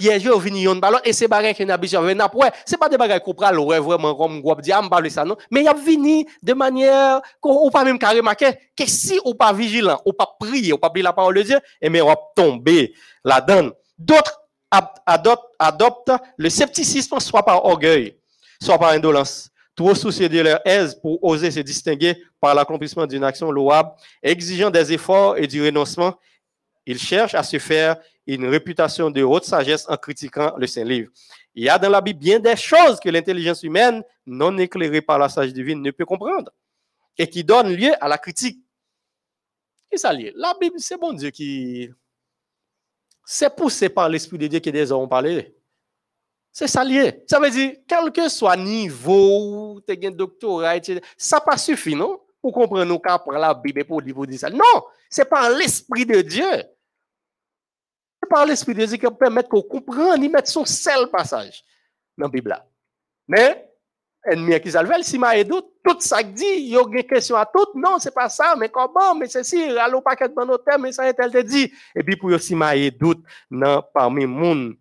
piège au vini yon ballon et c'est bagay que n'a besoin n'a pour c'est pas des bagay qu'on prend vraiment comme groupe dit parler ça non? Mais il a vini de manière qu'on pas même carrément que que si on pas vigilant ou pas prier ou pas prier la parole de Dieu et eh mais on tomber là-dedans d'autres adoptent le scepticisme soit par orgueil, soit par indolence, trop soucieux de leur aise pour oser se distinguer par l'accomplissement d'une action louable, exigeant des efforts et du renoncement. Ils cherchent à se faire une réputation de haute sagesse en critiquant le Saint-Livre. Il y a dans la Bible bien des choses que l'intelligence humaine, non éclairée par la sagesse divine, ne peut comprendre et qui donnent lieu à la critique. Et ça lié. La Bible, c'est bon Dieu qui c'est poussé par l'Esprit de Dieu que des hommes ont parlé. C'est ça lié. Ça veut dire, quel que soit niveau, tu as un doctorat, etc., ça pas suffit, non? Pour comprendre nous pour la Bible pour dire ça. Non, c'est par l'Esprit de Dieu. Par l'Esprit de Dieu qui permet qu'on comprenne, y mettre son seul passage dans la Bible. Mais, ennemi qui salve, si m'a tout ça dit, il y a une question à tout, non, c'est pas ça, mais comment, mais c'est si, allô, pas dans nos thèmes, mais ça, elle te dit. Et puis, pour aussi m'a non, parmi monde.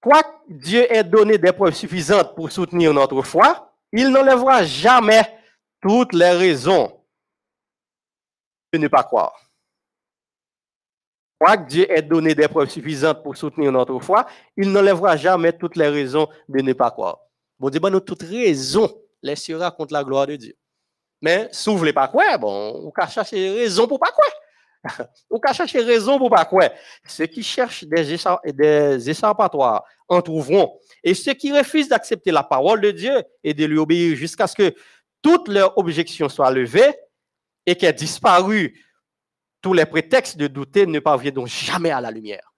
Quoi Dieu ait donné des preuves suffisantes pour soutenir notre foi, il n'enlèvera jamais toutes les raisons de ne pas croire. Quoique Dieu ait donné des preuves suffisantes pour soutenir notre foi, il n'enlèvera jamais toutes les raisons de ne pas croire. Bon Dieu, nous toute raison laissera contre la gloire de Dieu. Mais si vous pas quoi, bon, on va chercher raison pour pas quoi. on va chercher raison pour pas quoi. Ceux qui cherchent des, des en trouveront. Et ceux qui refusent d'accepter la parole de Dieu et de lui obéir jusqu'à ce que toutes leurs objections soient levées et qu'elles disparu tous les prétextes de douter ne parviennent donc jamais à la lumière.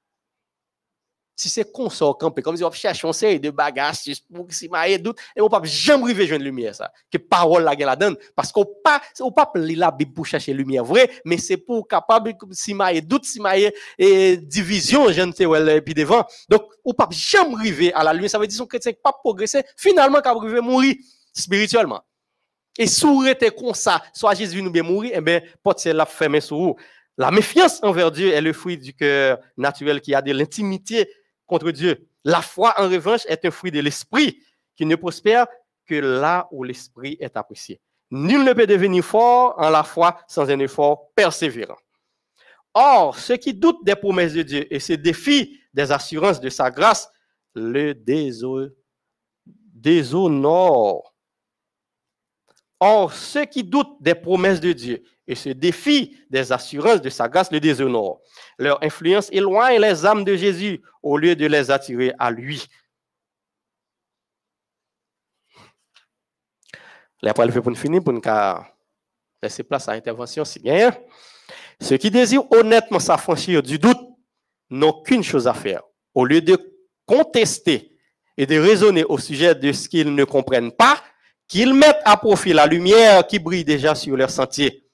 Si c'est qu'on sort campé, comme si on cherche un série de bagages, pour si ma doute, et on ne jamais arriver à une lumière, ça. Que parole la la donne. Parce qu'on pas, on pas lire la Bible pour chercher lumière vrai, mais c'est pour capable, si ma doute, si ma et division, je ne sais où elle puis devant. Donc, on ne peut jamais arriver à la lumière. Ça veut dire que son chrétien pas progresser, finalement, qu'à arriver mourir spirituellement. Et si vous comme ça, soit Jésus nous bien mourir, eh bien, porte la fermée sur vous. La méfiance envers Dieu est le fruit du cœur naturel qui a de l'intimité contre Dieu. La foi, en revanche, est un fruit de l'esprit qui ne prospère que là où l'esprit est apprécié. Nul ne peut devenir fort en la foi sans un effort persévérant. Or, ceux qui doutent des promesses de Dieu et se défient des assurances de sa grâce le déshonorent. Or, ceux qui doutent des promesses de Dieu et se défient des assurances de sa grâce le déshonorent. Leur influence éloigne les âmes de Jésus au lieu de les attirer à lui. Fait pour finir, pour nous laisser place à l'intervention, si bien. Ceux qui désirent honnêtement s'affranchir du doute n'ont qu'une chose à faire. Au lieu de contester et de raisonner au sujet de ce qu'ils ne comprennent pas, qu'ils mettent à profit la lumière qui brille déjà sur leur sentier.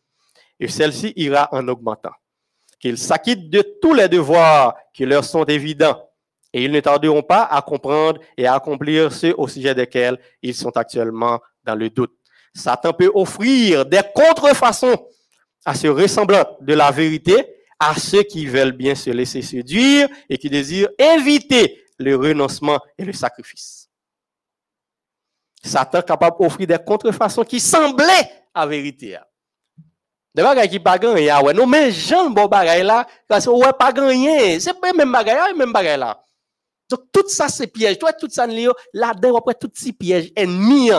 Et celle-ci ira en augmentant. Qu'ils s'acquittent de tous les devoirs qui leur sont évidents. Et ils ne tarderont pas à comprendre et à accomplir ceux au sujet desquels ils sont actuellement dans le doute. Satan peut offrir des contrefaçons à ce ressemblant de la vérité à ceux qui veulent bien se laisser séduire et qui désirent éviter le renoncement et le sacrifice. Satan capable d'offrir des contrefaçons qui semblaient à vérité. Des bagages qui pas gagné, ouais. Non, mais Jean, bon bagage là, parce que ouais, pas gagné. C'est pas même bagage, même bagage là. Donc, tout ça, c'est piège. Toi, tout ça, là-dedans, après, tout ces pièges ennemis,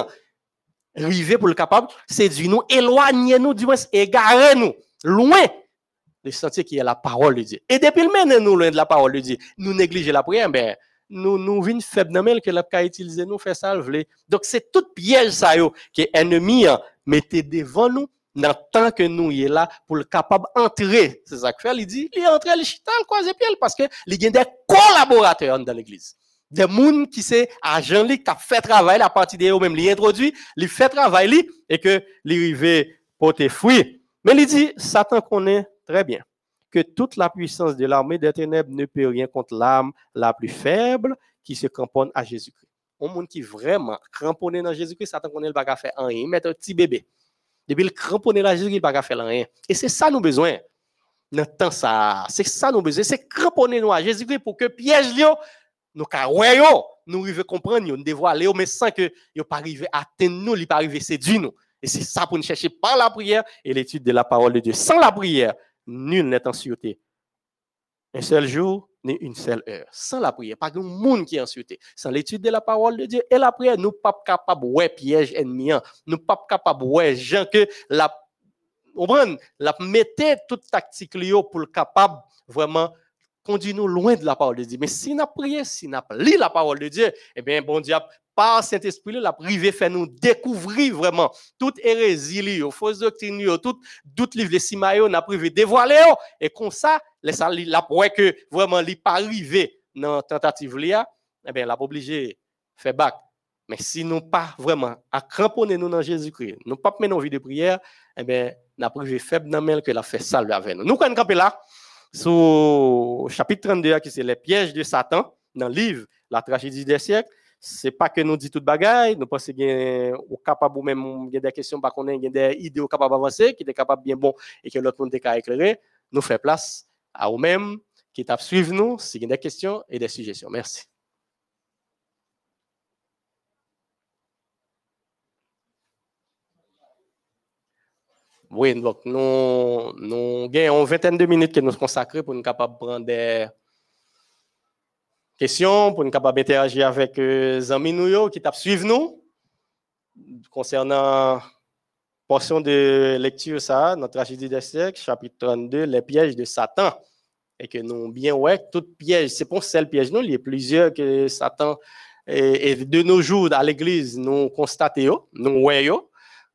arriver pour le capable, séduire nous, éloigner nous, du moins, égarer nous, loin de sentier qui est la parole de Dieu. Et depuis le nous loin de la parole de Dieu, nous négliger la prière, ben, nous nous vins faible que l'a ka utiliser nous faire ça Donc c'est tout piège ça yo que ennemi mettez devant nous dans temps que nous y est là pour le capable entrer. C'est ça fait, il dit, il entre le chital quoi pied parce que il y a des collaborateurs dans l'église. Des gens qui c'est agent qui a fait travail à partir de eux même il introduit, il fait travail et que l'arrivée porter fruit. Mais il dit Satan connaît très bien que toute la puissance de l'armée des ténèbres ne peut rien contre l'âme la plus faible qui se cramponne à Jésus-Christ. Un monde qui vraiment cramponné dans Jésus-Christ, Satan connaît le bagage faire rien, mettre un petit bébé. Depuis le cramponné dans Jésus-Christ, il bagage faire rien. Et c'est ça nous besoin. Dans temps ça, c'est ça nous besoin, c'est cramponner nous à Jésus-Christ pour que piège nous nous voyons, nous arriver comprendre, nous dévoiler mais sans que il pas à atteindre nous, il pas arriver séduire nous. Et c'est ça pour nous chercher par la prière et l'étude de la parole de Dieu. Sans la prière, nul n'est en sûreté. Un seul jour, ni une seule heure. Sans la prière, pas de monde qui est en sûreté. Sans l'étude de la parole de Dieu et la prière, nous pas capables de piège ennemi. Hein. Nous pas capables de gens que la la mettez toute tactique pour le capable vraiment conduire loin de la parole de Dieu. Mais si nous prions, si nous lu la parole de Dieu, eh bien, bon Dieu, par Saint-Esprit, la privé fait nous découvrir vraiment toute hérésie, fausses doctrines, tout doute livre de Simayo, n'a privé dévoiler et comme ça, la pour que vraiment li pas arrivé dans tentative là, eh bien, l'a obligé faire bac. Mais si nous pas vraiment à cramponner nous dans Jésus-Christ, nous pas mener nos vie de prière, eh bien, n'a privé faible dans que la fait salver avec nous. Nous quand camper là sur chapitre 32 qui c'est les pièges de Satan dans le livre La tragédie des siècles c'est pas que nous dit toute bagaille, nous pensons que nous capable même des questions pas qu'on des idées capables d'avancer, qui est capable bien bon et que l'autre monde est éclairer, nous fait place à vous-même qui t'a suivre nous si y a des questions et des suggestions. Merci. Oui, donc nous, nous avons une vingtaine de minutes que nous consacrons pour nous capables de prendre des questions, pour nous capables d'interagir avec les amis nous qui t'a suivre nous concernant portion de lecture ça, notre tragédie des siècles, chapitre 32, les pièges de Satan. Et que nous bien ouais, tout piège, c'est pas un seul piège, non, il y a plusieurs que Satan et, de nos jours dans l'église nous constatons, nous voyons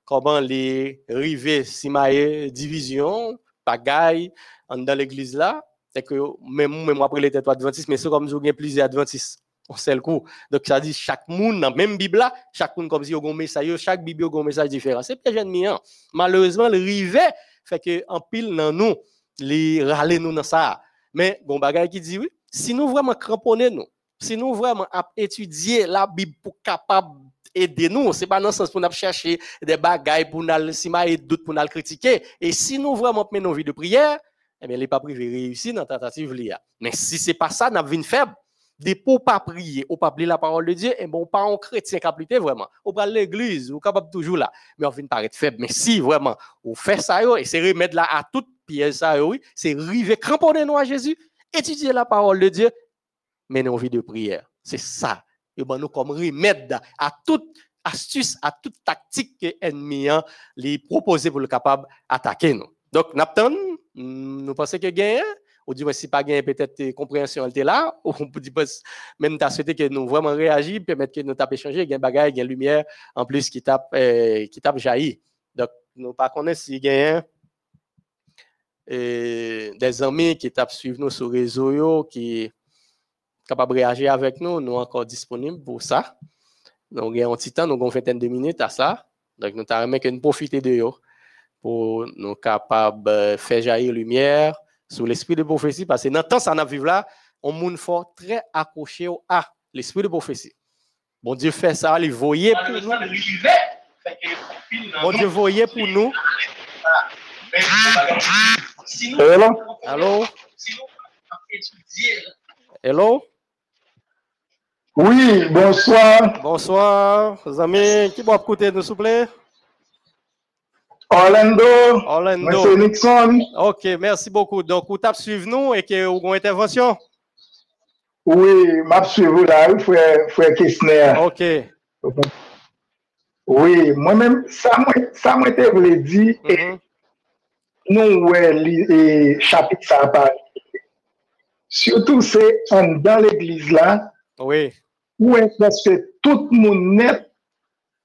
comment les rivets simaye division bagaille dans l'église là, c'est que même même après les têtes adventistes, mais c'est comme si vous avez plusieurs adventistes. On sait le coup. Donc, ça dit chaque monde, dans même Bible là, chaque monde comme si un message, chaque Bible a un message différent. C'est piège ennemi. Hein. Malheureusement, le rivet fait que en pile dans nous, les râler nous dans ça. Mais bon bagage qui dit oui, si nous vraiment cramponner si nous vraiment étudier la Bible pour capable aider nous, c'est pas dans le sens pour nous chercher des bagages pour nous si et doute pour nous critiquer. Et si nous vraiment menons nos vies de prière, eh bien, les pas privé réussi dans la tentative là. Mais si c'est pas ça, nous avons une faible. Des pour pas prier, ou pas prier la parole de Dieu, et eh bon, pas en chrétien qui vraiment. Ou pas l'église, ou capable toujours là. Mais on vient paraître faible. Mais si vraiment, on fait ça, et c'est remettre là à toute pièce oui, c'est river, cramponner nous à Jésus, étudier la parole de Dieu, mener une vie de prière. C'est ça. Et ben nous comme remède à toute astuce, à toute tactique que l'ennemi a les proposer pour le capable d'attaquer nous. Donc, Napton, nous pensons que gagne, ou dit, si pas gagne, peut-être compréhension est là, ou on peut dire, même t'as souhaité que nous vraiment réagir, permettre que nous tape échanger, gagne bagaille, gagne lumière, en plus qui tape, euh, qui tape jaillit. Donc, nous pas connaître si gagne et des amis qui tapent suivre nous sur les réseaux, qui capable de réagir avec nous, nous encore disponibles pour ça. Donc, a un petit temps, nous avons une vingtaine de minutes à ça. Donc, nous avons que nous profiter de eux pour nous capables de faire jaillir lumière sur l'esprit de prophétie. Parce que dans le temps, ça n'a vivre là, on monde fort très accroché à l'esprit de prophétie. Bon Dieu fait ça, il voyait pour nous. Bon Dieu voyait pour nous. Hello? Allô? Hello? Oui, bonsoir. Bonsoir, les amis. Qui va écouter, nous, s'il vous plaît? Orlando. Orlando. Monsieur Nixon. Ok, merci beaucoup. Donc, vous tapez suivre nous et que vous avez une intervention? Oui, m'a suivi là, frère, frère Kessner. Ok. Oui, moi-même, ça m'a été voulu dire, Mhm. nous, ouais, chapitre ça parle. Surtout, c'est dans l'église là, Oui. où est presque tout le monde net,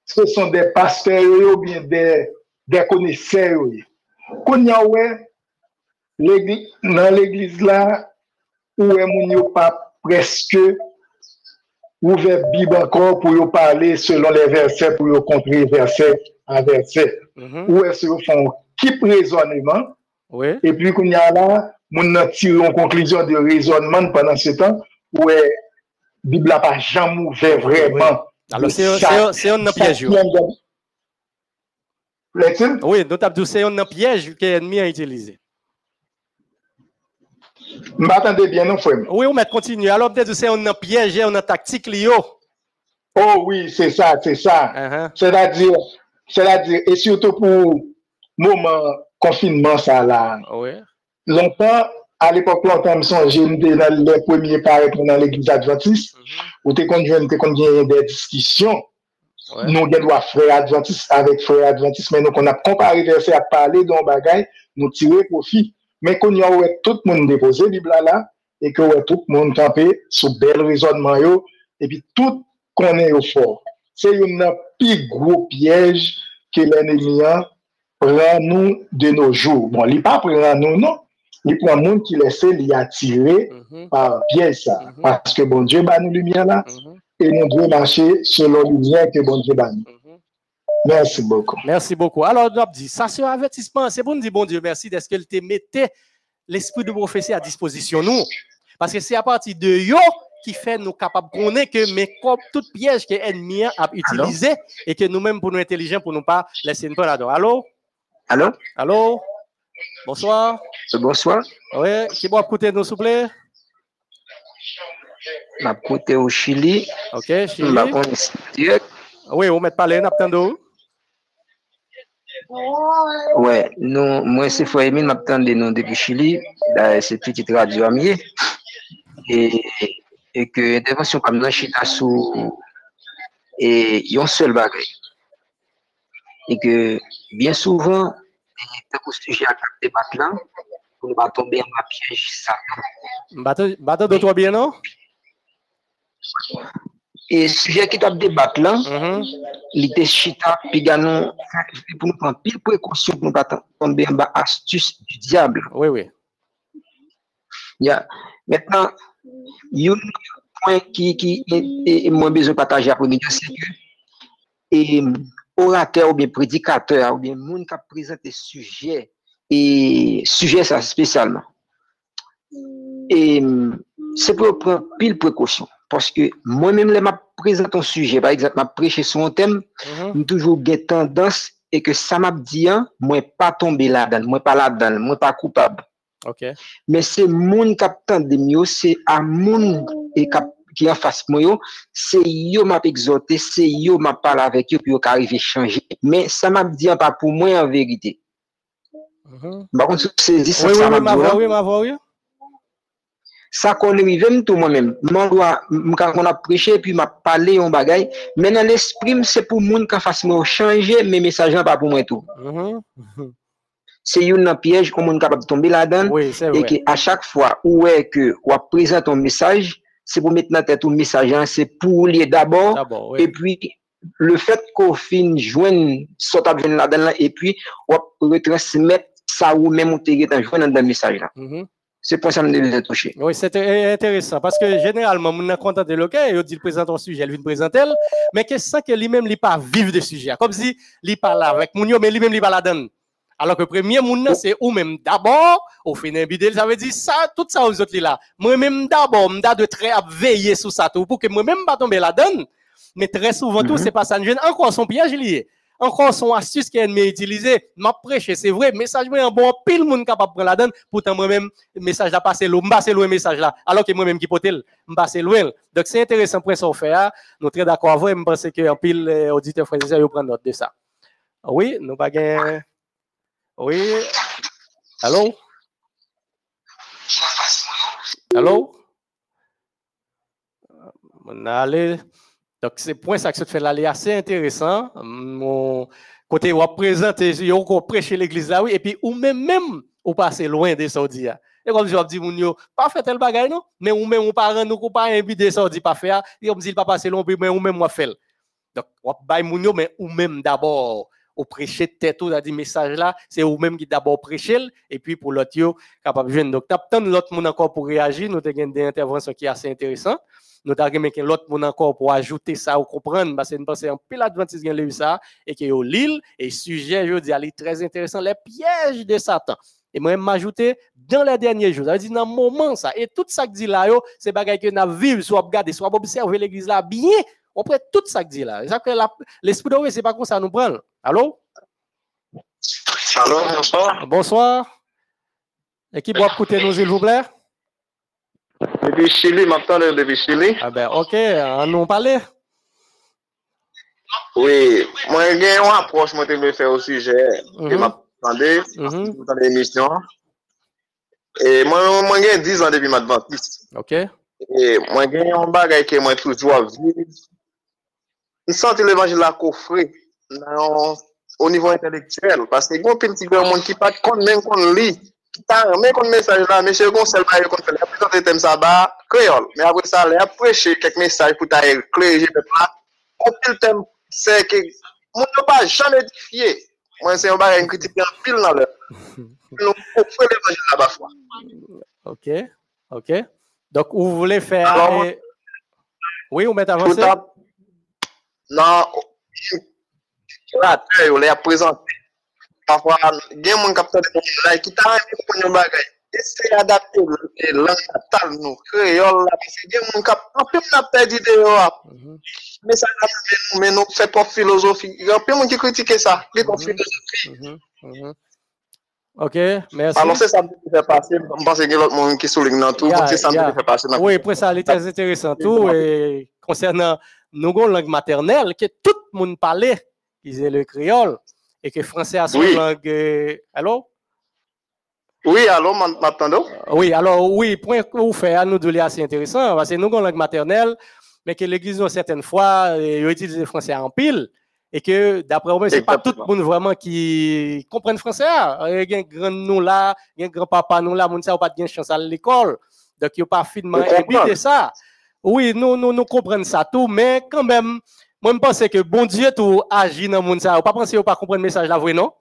ce sont des pasteurs ou bien des, des connaisseurs. oui. Qu'on y a, dans l'église là, où est mon yo pas presque ouvert Bible encore pour yo parler selon les versets, pour yo contrer verset à verset. Où est-ce qu'ils font keep raisonnement, Oui. et puis qu'on y a là, mon a tiré en conclusion de raisonnement pendant ce temps, où est Bible n'a pas jamais ouvert vraiment. Alors, de c'est un- piège. yo. Oui, nous tapons c'est un piège que l'ennemi a utilisé. M'attendez bien, non, frère? Oui, on va continuer. Alors, peut-être que c'est un piège, une tactique liée. Oh oui, c'est ça, c'est ça. Uh-huh. C'est-à-dire, c'est-à-dire, et surtout pour moment confinement, ça là. Oui. Longtemps, à l'époque, longtemps, me songe, j'étais dans les premiers paraître dans l'église adventiste, où t'es conduit, t'es conduit des discussions. Ouais. Nou gen dwa frey adventis avèk frey adventis, men nou kon ap kompare versè ap pale don bagay, nou tire profi. Men kon yon wè tout moun depose bibla la, e kon wè tout moun kampe sou bel rezonman yo, e pi tout konen yo for. Se yon nan pi gro piyej ke lène liyan pran nou de nou jou. Bon, li pa pran nou non, li pran moun ki lese li atire mm -hmm. par piyej sa. Mm -hmm. Paske bon, Diyo ba nou lumiyan la, mm -hmm. Et nous devons marcher selon la lumière que bon Dieu nous. Mhm. Merci beaucoup. Merci beaucoup. Alors, nous dit, ça c'est un avertissement. C'est pour nous dire, bon Dieu, merci d'être te mettait l'esprit de prophétie à disposition nous? Parce que c'est à partir de yo qui fait nous capables de connaître que, mais comme tout piège que l'ennemi a utilisé et que nous-mêmes, pour nous intelligents, pour nous pas laisser une peur là-dedans. Allô? Allô? Allô? Bonsoir. Bonsoir. Oui, qui va écouter nous, s'il vous plaît? M'a côté au Chili, OK, Chili. m'a. Oui, on met parler, n'attendons. Ouais, nous, moi c'est frère Emile, m'a de nous depuis Chili, c'est petite radio amie. Et, et que intervention comme dans chita sous et seul bagage. Et que bien souvent, tant que sujet à capter là, pour ne pas tomber en ma piège ça. Bateau de toi bien, non? Et sujet qui doit débattre là, l'idée chita, puis ganon, pour nous prendre pile précaution pour ne pas tomber en bas astuce du diable. Oui, oui. Ya. Maintenant, yon point qui, qui est, moins besoin de partager après midi, c'est que orateur ou bien prédicateur ou bien monde qui a présenté sujet et sujet ça spécialement. C'est pour prendre pile Paske mwen mèm lè mè prezant an suje, par exemple, mè preche sou an tem, mè mm -hmm. toujou gen tendans, e ke sa mè diyan, mwen pa tombe la dan, mwen pa la dan, mwen pa koupab. Okay. Mè se moun kap tan dem yo, se a moun e kap ki an fas mwen yo, se yo map exote, se yo map pala vek yo, pi yo ka arrive chanje. Men, sa map diyan pa pou mwen an verite. Mhm. Bakon sou sezi, sa map diyan. Oui, oui, m'avoye. Ça qu'on arrive tout moi-même. Doit m'ka on a prêché puis m'a parlé on bagay, mais dans l'esprit c'est pour moun ka face moi changer mais message là pas pour moi tout. Mhm. Mhm. C'est yon nan piège qu'on moun capable de tomber là-dedans. Oui, et vrai. que à chaque fois où est que on présente un message, c'est pour mettre dans tête un message, hein, c'est pour lier d'abord, et puis le fait qu'on fin joigne soit à joindre là-dedans là, et puis on retransmettre ça ou même on te dans joindre le message là. Mhm. C'est pour ça que nous devons toucher. Oui, c'est euh, intéressant parce que généralement, on est content de l'OK, il dit présente un sujet, il vient présenter, mais qu'est-ce que lui-même, il pas vivre de sujet? Comme si il parle avec Mounio, mais lui-même, il pas la donne. Alors que premier c'est ou même? D'abord, au fin bidel, ça veut dire ça, tout ça aux autres là. Moi-même d'abord, m'da de très à veiller sur ça tout, pour que moi-même pas tomber la donne. Mais très souvent tout, Mhm. c'est pas ça. Encore son piège lié. Encore son astuce qui est utilisé. M'a prêché, c'est vrai. Message, moi, un bon pile moun capable de prendre la donne. Pourtant, moi-même, message là passé loin, m'passe loin message là. Alors que moi-même qui potel, m'passe loin. Donc, c'est intéressant pour ça, hein. Nous très d'accord avec vous. Je pense que en pile, auditeur sœurs, ils prennent note de ça. Oui, nous pas gain- Oui. Allô? Allô? On a allé. Donc, c'est point ça que ça te fait c'est assez intéressant. Mon côté, on présente, on prêcher l'église là, oui, et puis, ou même, même, ou passer loin des Saoudis. Et comme je dis, moun yo, pas fait tel bagay, non? Mais ou même, ou parent, nous, ou pas invité des Saoudis, pas faire, et comme dit, pas passer loin, mais ou même, moi, fait. Donc, on moun yo, mais ou même d'abord, prêcher tête ou dit message là, c'est ou même qui d'abord prêcher et puis pour l'autre yo capable de joindre. Donc t'as l'autre monde encore pour réagir, nous avons des interventions qui sont assez intéressantes. Nous avons l'autre monde encore pour ajouter ça ou comprendre parce que nous pensons en pile adventiste eu ça et que au l'île et sujet je dis est très intéressant les pièges de Satan. Et moi m'ajouter dans les derniers jours, ça veut dire dans le moment ça et tout ça que dit là c'est bagaille que n'a vivre soit regarder soit observer l'église là bien on prend tout ça que dit là. Ça que la- l'esprit de c'est pas comme ça nous prend. Allô? Allô, bonsoir. Bonsoir. Et qui doit écouter nous, s'il vous plaît? Depuis Chili, m'attendez depuis Chili. Ah ben, ok, on nous parler. Oui, moi, j'ai une approche, moi, je me faire au sujet que Mhm. m'attendez, Mhm. dans l'émission. Et moi, moi, j'ai 10 ans depuis ma adventiste. Ok. Et moi, j'ai un bagage que moi, toujours vivre. Ni sante l'Evangil la kofre nan o nivou intelektuel. Paske yon pil ti gwen moun ki pat kon men kon li. Ki ta men kon mesaj la. Meshe yon sel pa yon kon fele. Apre tante tem sa ba kreol. Men apre sa le apreche kek mesaj pou ta el kleje pe pa. Kon pil tem se ke moun yo pa jan edifiye. Mwen se yon ba yon kritike an pil nan lè. Nou kofre l'Evangil la ba fwa. Ok, ok. Dok ou vle fè... Oui, ou met avansè? À non orateur yo l'a présenté parfois il y a mon capteur de là qui t'a pour nous bagay essayer d'adapter le langue natale nous créole là parce que il y a mon cap en plus on a perdu de yo mais ça mais nous fait pas philosophie il y a plein de monde qui critique ça les pas philosophie Mhm. Mhm. Ok, merci. alors c'est ça qui fait passer je pense que l'autre monde qui souligne dans tout Yeah, c'est ça qui yeah. fait passer dans Oui, après ça, c'est très intéressant tout. Et concernant nos avons une langue maternelle, que tout le monde parlait, qui est le créole, et que français a son Oui. langue. euh, Allô? oui allô m'attendons Oui, alors oui, point que vous faites à nous deux, c'est intéressant, parce que nous avons une langue maternelle, mais que l'Église, certaines fois, euh, utilise le français en pile, et que d'après moi, c'est pas tout le monde vraiment qui comprend le français. hein. Il y a un grand nous là, il y a un grand papa nous là, moun ça pas de chance à l'école, donc il n'y a pas finement invité ça. Oui, nous, nous, nous comprenons ça tout, mais quand même, moi, je pense que bon Dieu tout agit dans le monde ça. Vous pas penser pas comprendre le message là, vrai, non?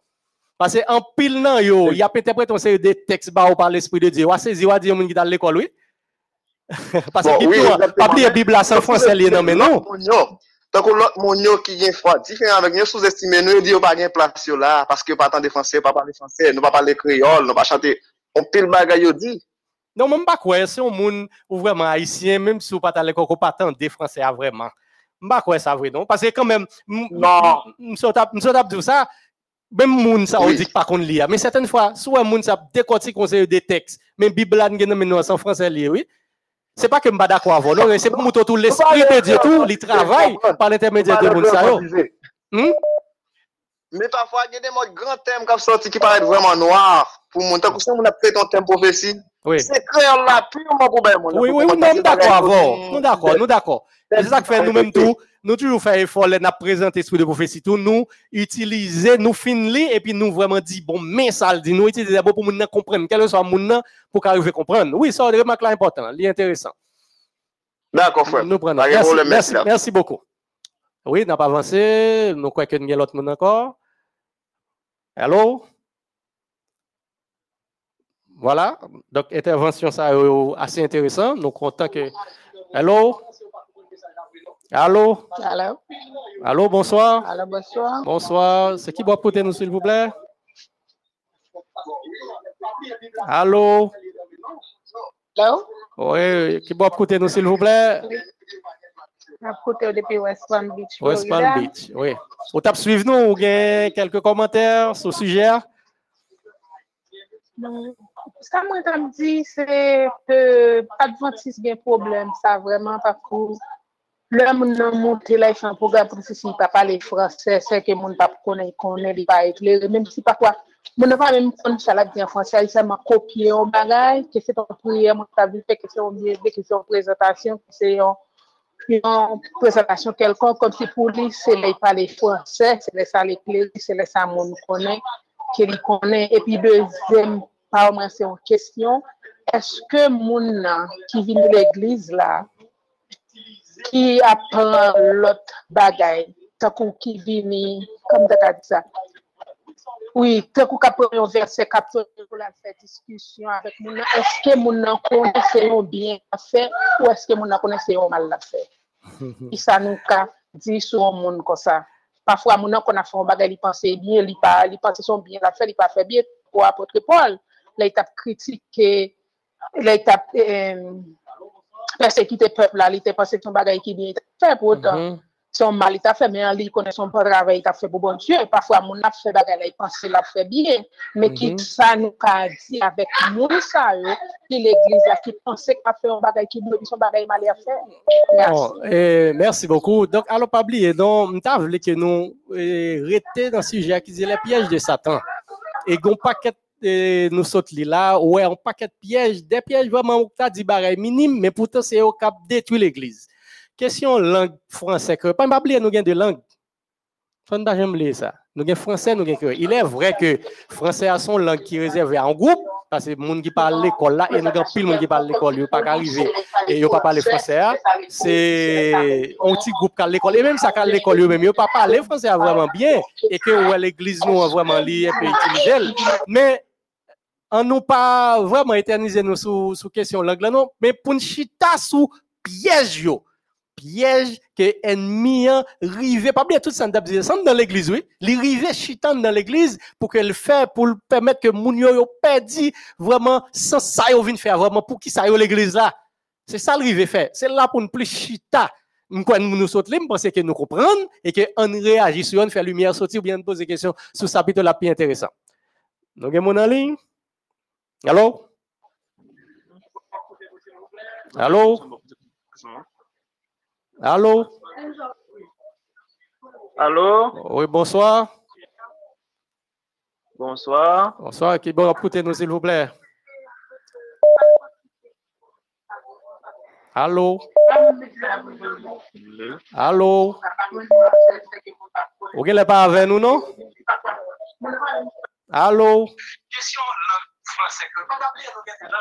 Parce que en pile yo, il y a peut-être un des textes par l'esprit de Dieu. Ou saisi ou dire qui dans l'école, oui? Parce que oui, pas la Bible là sans français lié non mais non. Tant que l'autre mon yo qui vient fort, différent avec nous sous-estimé, nous dit pas gain place là parce que pas tant de français, pas parler français, nous pas parler créole, nous pas chanter. On pile bagay yo dit. Non, même pas quoi, c'est un monde ou vraiment haïtien même si vous pas à l'école pas tant de français vraiment. M'pas quoi ça vrai non parce que quand même non, m'sot tap dire ça même moun ça on dit pas qu'on lit mais certaines fois soit moun ça décortique conseil des textes mais Bible là nous sans français lire oui. C'est pas que suis d'accord avec non, c'est pour tout l'esprit de Dieu, tout, il travaille par l'intermédiaire de moun ça. Mais parfois, il y a des mots grands thèmes qui sortent qui paraissent vraiment noirs. Pour mon temps, si on a fait un thème prophétie, Oui. c'est clair là, purement pour ben, mon Oui, oui, oui, nous d'accord avec Nous d'accord, nous d'accord. C'est ça que fait nous-mêmes tout. Nous toujours faire effort, nous présenter l'esprit de prophétie tout, nous utiliser, nous finir et puis nous vraiment dire, bon, mais ça le dit, nous utiliser d'abord pour nous comprendre, quel soit moun pour qu'arriver à comprendre. Oui, ça, c'est remarque là important, c'est intéressant. D'accord, frère. Nous prenons. Merci, merci, beaucoup. Oui, n'a pas avancé. Nous croyons qu'il y a l'autre monde encore. Allô? Voilà. Donc, intervention, ça euh, assez intéressant. Nous comptons que. Allô? Allô? Allô? Allô, bonsoir. Allô, bonsoir. Bonsoir. C'est qui doit porter nous, s'il vous plaît? Allô? Allô? Oui, qui doit écouter nous, s'il vous plaît? Côté depuis West Palm Beach. West. Palm Beach, oui. Vous tapez suivre nous ou bien quelques commentaires sur le sujet? Non. Ça, moi, je me dis, c'est que Adventiste a un problème, ça, vraiment, parce que l'homme n'a monté là, il fait un programme pour ceci, il ne parle pas les français, c'est que mon pas connaît, connaît, il pas éclairé, même si parfois, mon n'a pas même connaît ça là bien français, il s'est copié un bagage, que c'est un prière, mon t'as vu, fait que c'est une que c'est une présentation, que une présentation quelconque, comme si pour lui, c'est les parler français, c'est les ça l'éclairer, c'est les ça mon connaît, qu'il connaît. Et puis, deuxième, par moi, c'est une question, est-ce que mon qui vient de l'église là, qui apprend l'autre bagaille, tant qu'on qui vient, comme tu ça, oui, tant qu'on pris un verset, qu'a pris pour la discussion avec mon est-ce que mon un bien à faire ou est-ce que mon un mal à faire? Et ça nous dit sur un comme ça? Parfois, mon a fait un bagage, il pensait bien, il pensait son bien à faire, il pas fait bien pour apôtre Paul. Là, il t'a euh, persécuté le peuple, il t'a pensé son bagage qui bien fait pour autant. Mhm. Son mal, il t'a fait, mais il connaît son travail, il t'a fait pour bon Dieu. Parfois, mon a fait bagage, là, il pense qu'il a fait bien. Mais qui Mhm. ça nous a dit avec nous, ça, yo, qui l'église, là, qui pensait qu'il a fait un bagage qui bien, son bagage mal à faire. Merci. Eh, merci beaucoup. Donc, alors, pas oublier, donc, m'ta voulu que nous eh, rester dans le sujet qui dit les pièges de Satan. Et gon paquet eh, nous saute li là, ouais, un paquet de pièges, des pièges vraiment où t'as dit bagaille minime, mais pourtant c'est au cap détruire l'église. Question langue français, que pas oublier nous gain de langue. Faut pas jamais ça. Nous gain français, nous. Il est vrai que français a son langue qui est réservée à un groupe, parce que monde qui parle l'école là, et nous gain pile monde qui parle l'école, il pas arriver et yo pas parler français. hein. C'est un petit groupe qui l'école et même ça qui l'école même yo pas parler français vraiment bien et que l'église nous a vraiment li et elle. mais on nous pas vraiment éterniser nous sous sous question langue non mais pour une chita sous piège piège que ennemi hein, rivé pas bien tout ça dans l'église oui. Li rivé chitan dans l'église pour qu'elle fait pour permettre que moun yo yo perdu vraiment sans ça yo vinn faire vraiment pour qui ça yo l'église là. C'est ça le rivé fait c'est là pour ne plus chita. M'kwa nous nous saute nous pensons que nous comprenons et que on réagit sur on fait lumière sortir ou bien poser des questions sur ça plutôt la plus intéressant. Nous avons mon en ligne allô? Allô? Allô? Allô, oui bonsoir. Bonsoir. bonsoir qui bon écoutez nous s'il vous plaît? Allô? Allô? Vous n'êtes pas avec nous non? Allô?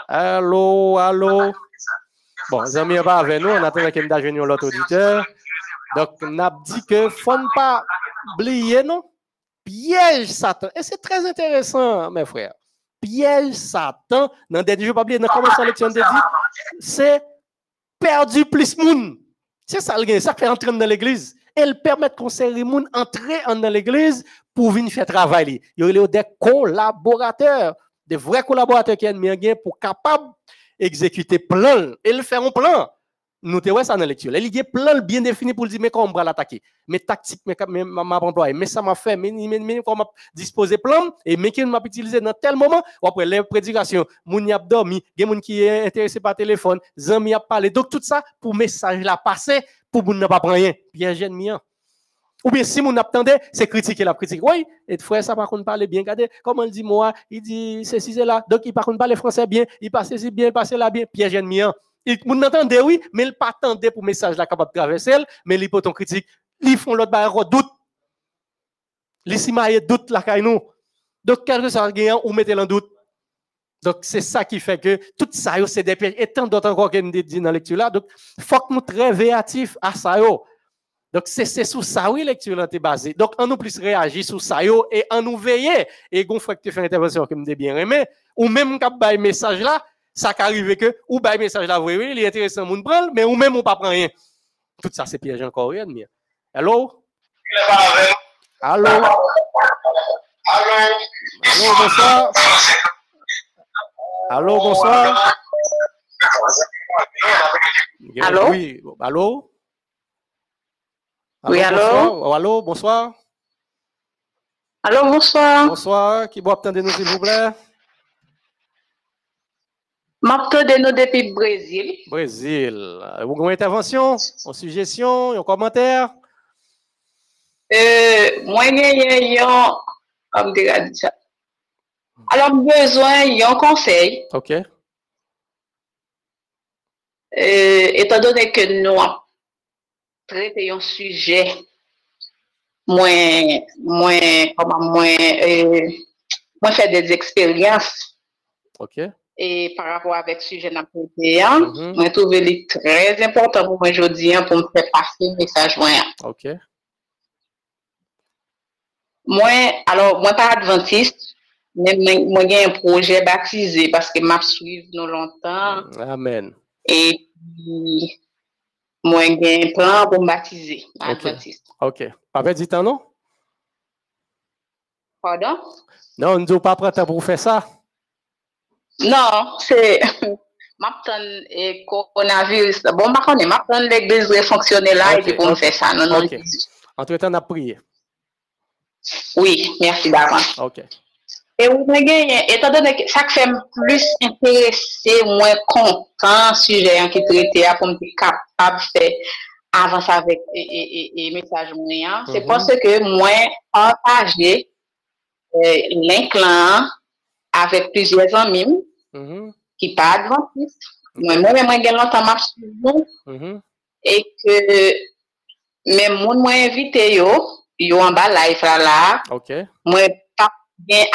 Allô allô? Bon, les amis, pas avec nous, on attend qu'il y ait l'autre auditeur. Donc, on a dit que faut ne pas oublier, non? Piège Satan. Et c'est très intéressant, mes frères. Piège Satan, dans des jours, pas oublier, dans la de dit, c'est perdu plus moun. C'est ça, ça fait entrer dans l'église. Elle permet qu'on moun entrer dans l'église pour venir faire travail. Il y a des collaborateurs, des vrais collaborateurs qui ont pour capable exécuter plan. Elle fait un plan. Nous te ça dans la lecture. Il y a plan bien défini pour dire mais comment on va l'attaquer? Mais tactique, mais m'a employé, mais ça m'a fait, mais, comment disposer plan et mais qui m'a utilisé dans tel moment? Après les prédications, moun y a dormi, a moun qui est intéressé par téléphone, zami a parlé. Donc tout ça pour message là passer pour moun n'a pas rien. Piège ennemi. Ou bien si mon attendait, c'est critiquer la critique. Oui, et frère, ça par contre parler bien. Regardez, comment il dit moi, il dit ceci, c'est là. Donc il par contre parle français bien, il passe ici bien, il passe là bien. Piège ennemi. Il m'entendait, oui, mais il pas attendait pour message là capable de traverser, mais il ton critique. Ils font l'autre barre doute. Les simaye doute la nous. Donc, quelque chose ça gagne ou mettez en doute. Donc, c'est ça qui fait que tout ça, c'est des pièges. Et tant d'autres encore qu'on dit dans la lecture là. Donc, faut que nous très à ça. Donc, c'est sur ça, oui, lecture là, est basée. Donc, on nous plus réagir sur ça, et on nous veiller. Et gon frère que tu fais une intervention comme me bien aimé, ou même quand un message là, ça arrive que, ou un message là, oui, oui, il est intéressant, moun prend, mais ou même on pas prend rien. Tout ça, c'est piège encore, rien de Allô? Allô? Allô? Allô, bonsoir. Allô, bonsoir. Allô? Oui, allô? Oui, allô? Bonsoir. Allô, bonsoir. Allô, bonsoir. Bonsoir. Qui boit de nous, s'il vous plaît? de nous depuis Brésil. Brésil. Vous avez une intervention, une suggestion, un commentaire? Euh, moi, j'ai un. Alors, besoin d'un conseil. OK. Euh, étant donné que nous traiter un sujet moins, moins, comment, moins, euh, moins faire des expériences. OK. Et par rapport avec sujet mm -hmm. je trouve très important pour moi aujourd'hui pour me faire passer le message. OK. Moi, alors, moi, pas adventiste, mais moi, j'ai un projet baptisé parce que m'a suivi nous longtemps. Amen. Et puis, moi, j'ai un plan pour me baptiser, adventiste. OK. Pas dit tant, non? Pardon? Non, dit pas prêt pour faire ça. Non, c'est. M'attend et coronavirus. Bon, par contre, m'attend l'église de fonctionner là et puis pour me faire ça. Non. Entre-temps, on a prié. Oui, merci d'avance. OK. E ou mwen genyen, etan do de sak fèm plus interese mwen kontan suje an ki trete a pou mwen kapab fè avans avèk e, e, e, e mesaj mwen an. Mm -hmm. Se mhm. pwase ke mwen antaje eh, l'inklan avèk pizye zanmim mm -hmm. ki pa adventist. Mwen mwen mwen gen lantan map soujou mm -hmm. e ke mwen mwen mwen evite yo, yo an ba la e fra la. Ok. Mwen Yeah.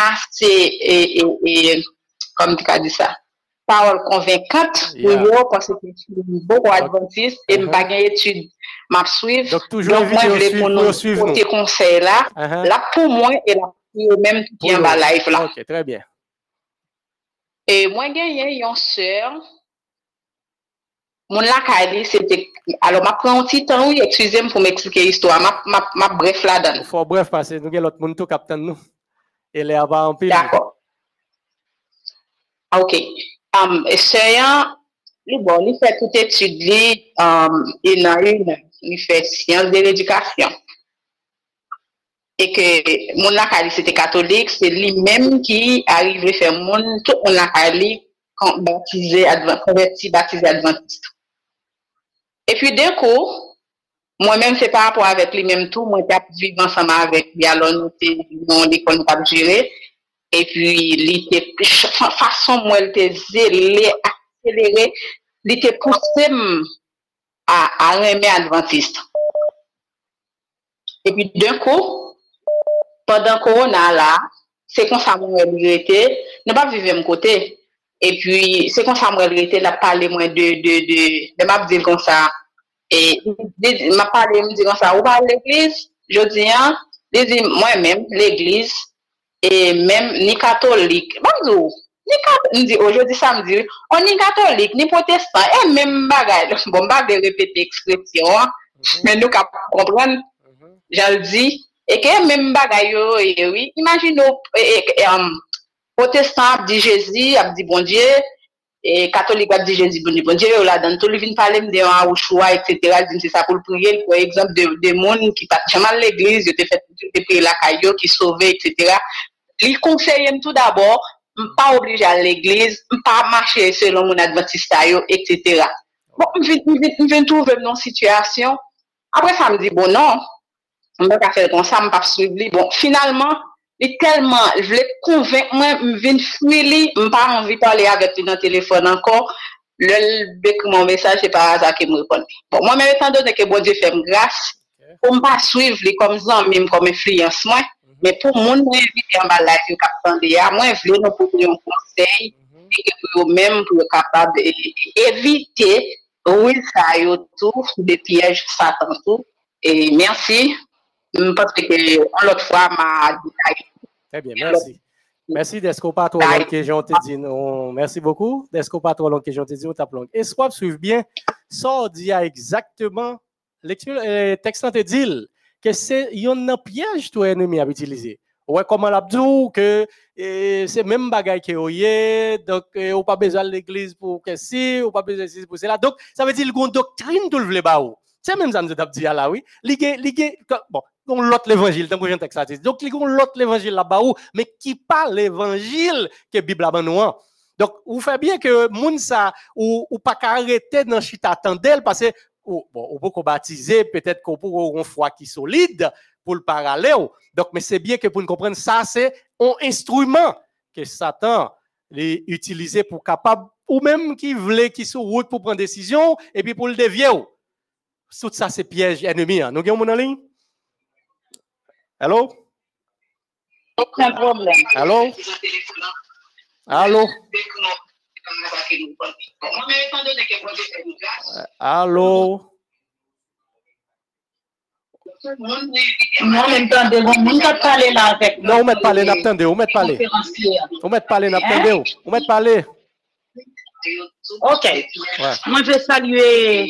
pour yo parce que je suis beaucoup adventiste et Mhm. je pas gain étude m'a suivre. Donc, toujours Donc, moi, invité je au voulais suivre, pour pour nous suivre nous. porter conseil là. Uh-huh. Là, pour moi, et là, pour eux même qui est en bas live là. OK, très bien. Et moi, j'ai une sœur. Mon lacali, c'était. Alors, ma un petit temps, oui, excusez-moi pour m'expliquer l'histoire. Ma, ma, ma bref bref Et les avant en pile. D'accord. OK. Um, et sœur, lui, bon, il fait toute étude, lui, um, il a une, il fait sciences de l'éducation. Et que mon lacali, c'était catholique, c'est lui-même qui arrive à faire mon, tout mon lacali, baptisé, advent, converti, baptisé adventiste. Et puis, d'un coup, Mwen men se pa apwa avèk li menm tou, mwen tap viv ansama avèk li alon nou te yon l'ekol nou tap jire. E pi li te, fason mwen te zele, akselere, li te pousem a, a reme adventiste. E pi d'un kou, pandan korona la, se kon sa mwen rete, ne pa vive m kote. E pi se kon sa mwen rete la pale mwen de, de, de, de map zil kon sa. Et, m'a parlé, me dit comme ça, ou pas l'église? Je dis, hein, moi-même, l'église, et même, ni catholique. Bonjour. Ni catholique, aujourd'hui, samedi, on ni catholique, ni protestant, et même bagage, bon, pas de répéter expression, hein. mais nous, comprendre, je le dis, et que même bagage, oui, imagine, um, protestant ap di Jezi, ap di bon Dieu, et catholique ap di Jezi, bon Dieu, bon Dieu, yo la vin mde an ou etc. Din se sa pou l'priye, pou exemple de, de moun ki pat chaman l'eglise, yo te priye la kayo, ki sauve, etc. Li konseye m tout d'abord, m pa oblige a l'eglise, m pa mache selon moun adventista yo, etc. Bon, m vin, touve m non situasyon. Apre sa m di, bon non, m bak a fel kon sa, m pa psuiv li. Bon, finalman, li telman, vle konvenk mwen, m vin fwi li, m pa anvi pale avet li nan telefon ankon, lel bek moun mesaj, se pa aza ke m repon li. Bon, mwen mè etan do de ke bon di fèm gras, pou m pa suiv li kom zan, mèm kom enfliyans mwen, mè pou moun mwen evite yon kapten de ya, mwen vle nou pou yon konsey, pou mèm pou yon kapab evite ou il sa yo tou, de piyej satan tou, e Parce que l'autre fois, m'a dit. Très bien, merci. Merci d'être pas trop long que j'ai dit. Non, merci beaucoup. D'être pas trop long que j'ai dit. On Et soit suivre bien, ça dit exactement le texte te dit que c'est un piège que ennemi a utilisé. Ouais, comme l'a dit que c'est même bagaille que vous donc on pas besoin de l'église pour que si, on pas besoin de pour cela. Donc ça veut dire y une doctrine tout le vle C'est même ça nous dit là oui. Bon, l'autre l'évangile, dans le texte Donc, il y a l'autre l'évangile là-bas, mais qui parle l'évangile que Bible a besoin. Hein. Donc, vous faites bien que moun ça, ou, ou pas arrêter dans chita tendel, parce que, bon, ou peut baptiser, peut-être qu'on peut avoir une foi qui solide pour le parallèle. Donc, mais c'est bien que pour nous ça, c'est un instrument que Satan les utilisé pour capable, ou même qui voulait, qui sur route pour prendre décision, et puis pour le dévier. Tout ça, c'est piège ennemi. Hein. Nous avons? Allô? Aucun problème. Allô? Allô? Allô? Non, m'entendez, vous ne parler là avec Non, vous mettez parler, n'attendez, vous mettez parler. Vous mettez parler, n'attendez, vous mettez parler. Ok. Moi, je vais saluer.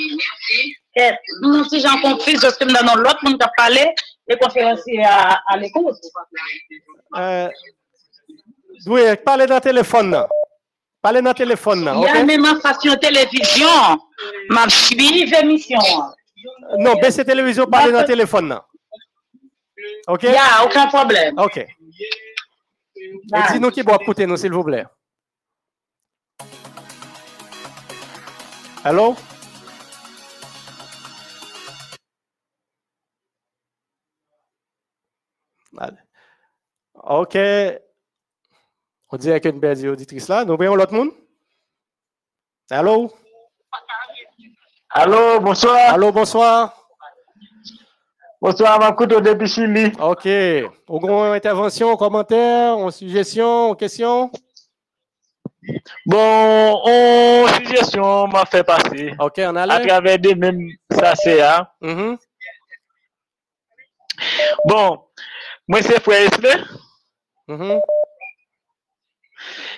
Nous, si nous l'autre monde qui a parlé, les conférenciers à, à l'écoute. Euh, oui, parlez dans le téléphone. Parlez dans le téléphone. Il y a même en station télévision. Ma suivi émission. Non, baissez télévision, parlez dans le téléphone. OK? Il n'y a aucun problème. OK. Dis-nous qui doit écouter nous, s'il vous plaît. Allô? OK. On dirait qu'une belle auditrice là. Nous voyons l'autre monde. Allô? Allô, bonsoir. Allô, bonsoir. Bonsoir, Makuto depuis Chili. OK. Au intervention, commentaire, en suggestion, question? Bon, en suggestion m'a fait passer. OK, on a À travers des mêmes, ça c'est, hein. Mm-hmm. Bon, moi c'est frère Esle. Mm-hmm.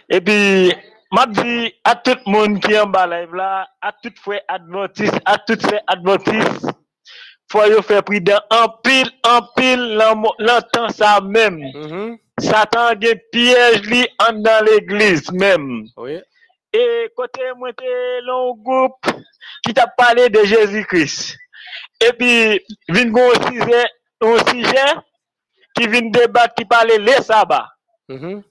Et puis, m'a dit à tout le monde qui est en bas live là, à tout frère adventiste, à tout frère adventiste, faut y faire prudent en pile, en pile, l'entend ça même. Mm-hmm. Satan a piège li en dans l'église même. Oui. Et côté moi t'es long groupe qui t'a parlé de Jésus-Christ. Et puis vinn gon sujet qui vient débattre qui parlait les sabbats. Mm-hmm.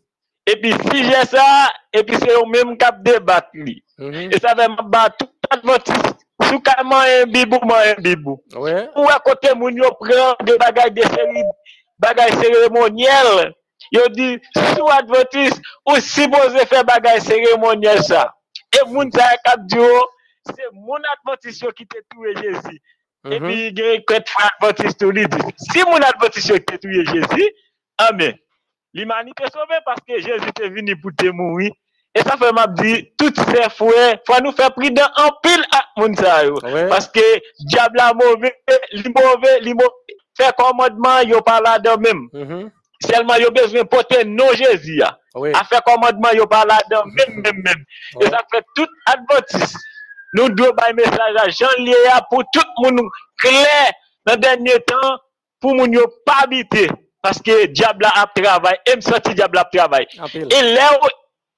Et puis sujet ça et puis c'est au même cap débattre. Mm-hmm. Et ça va battre tout adventiste sous comment un bibou un bibou. Ouais. Ou à côté moun yo prend des bagages de bagages cérémoniels Yo dit, sous adventiste, ou si vous faire bagay cérémoniel ça. Et moun sa kap di c'est mon adventiste qui te toué Jésus. Et Mhm. puis, il y a un adventiste qui dit, si mon adventiste te toué Jésus, amen. L'humanité est sauvée parce que Jésus est venu pour te mourir. E sa fè m ap di, tout se fwe, fwa nou fè pridan an pil ak moun sa yo. Ouais. Paske diab la mouve, li mouve, li mouve, fè komodman yo pala de mèm. Mhm. Selman yo bezwen pote nou Jezi ya. Oui. A fè komodman yo pala de mèm mèm mèm. E Ouais. sa fè tout adventis. Nou dwe bay mesaj a jan liye ya pou tout moun kler nan denye tan pou moun yo pa habite. Paske diab la ap travay, em soti diab la ap travay. An pil. E lè ou,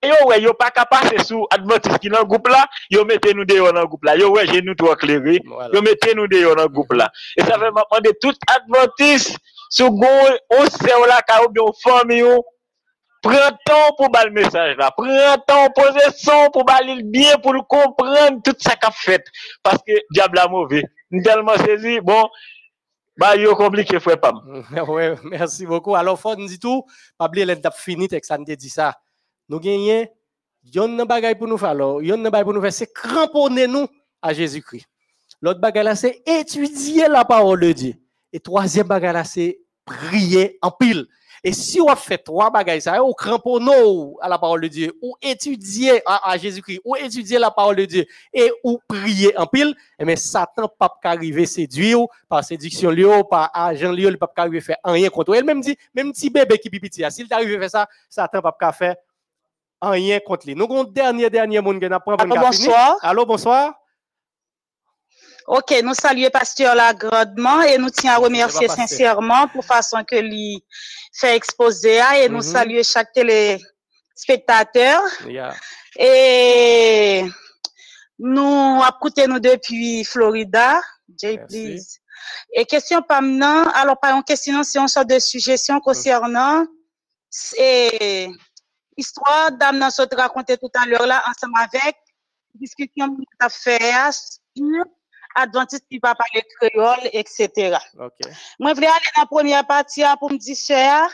yo wè, yo pa ka pase sou adventis ki nan goup la, yo mette nou deyo nan goup la. Yo wè, jè nou to akleri, Voilà. yo mette nou deyo nan goup la. E sa fè mapman de tout adventis sou goun, ou se ou la ka ou bi ou fami ou, pren ton pou bal mesaj la, pren ton pose son pou balil bien pou l kompren tout sa ka fet. Paske diab la mouve. N telman sezi, bon, ba yo komplike fwe pam. ouais, merci beaucoup. Alors, faut nous dire tout, pas oublier l'en tap fini, tek ça nous dit ça. Nous gagnons, yon nan bagay pour nous faire, alors, yon nan bagay pour nous faire, c'est cramponner nous à Jésus-Christ. L'autre bagay c'est étudier la parole de Dieu. Et troisième bagay là, c'est prier en pile. Et si on fait trois bagages, ça, ou cramponner à la parole de Dieu, ou étudier à, à Jésus-Christ, ou étudier la parole de Dieu, et ou prier en pile, eh bien, Satan pas arriver séduire ou, par séduction lui ou, par agent lui, il pas arriver faire rien contre elle. Même dit, même petit bébé qui pipiti, s'il t'arrive à faire ça, Satan pas faire rien contre lui. Nous avons un dernier, dernier monde qui n'a pas Allô, bonsoir. Allô, bonsoir. Ok, nous saluons Pasteur là grandement et nous tiens à remercier pas sincèrement pour façon que lui fait exposer et nous Mhm. saluons chaque téléspectateur Yeah. et nous écoutons nous depuis Florida. Jay, Merci. please. Et question pas maintenant, alors par une question, c'est une sorte de suggestion concernant c'est histoire d'âme dans ce que raconté tout à l'heure là ensemble avec discussion que sur Adventiste qui va parler créole, etc. Moi, je voulais aller dans la première partie hein, pour me dire, cher,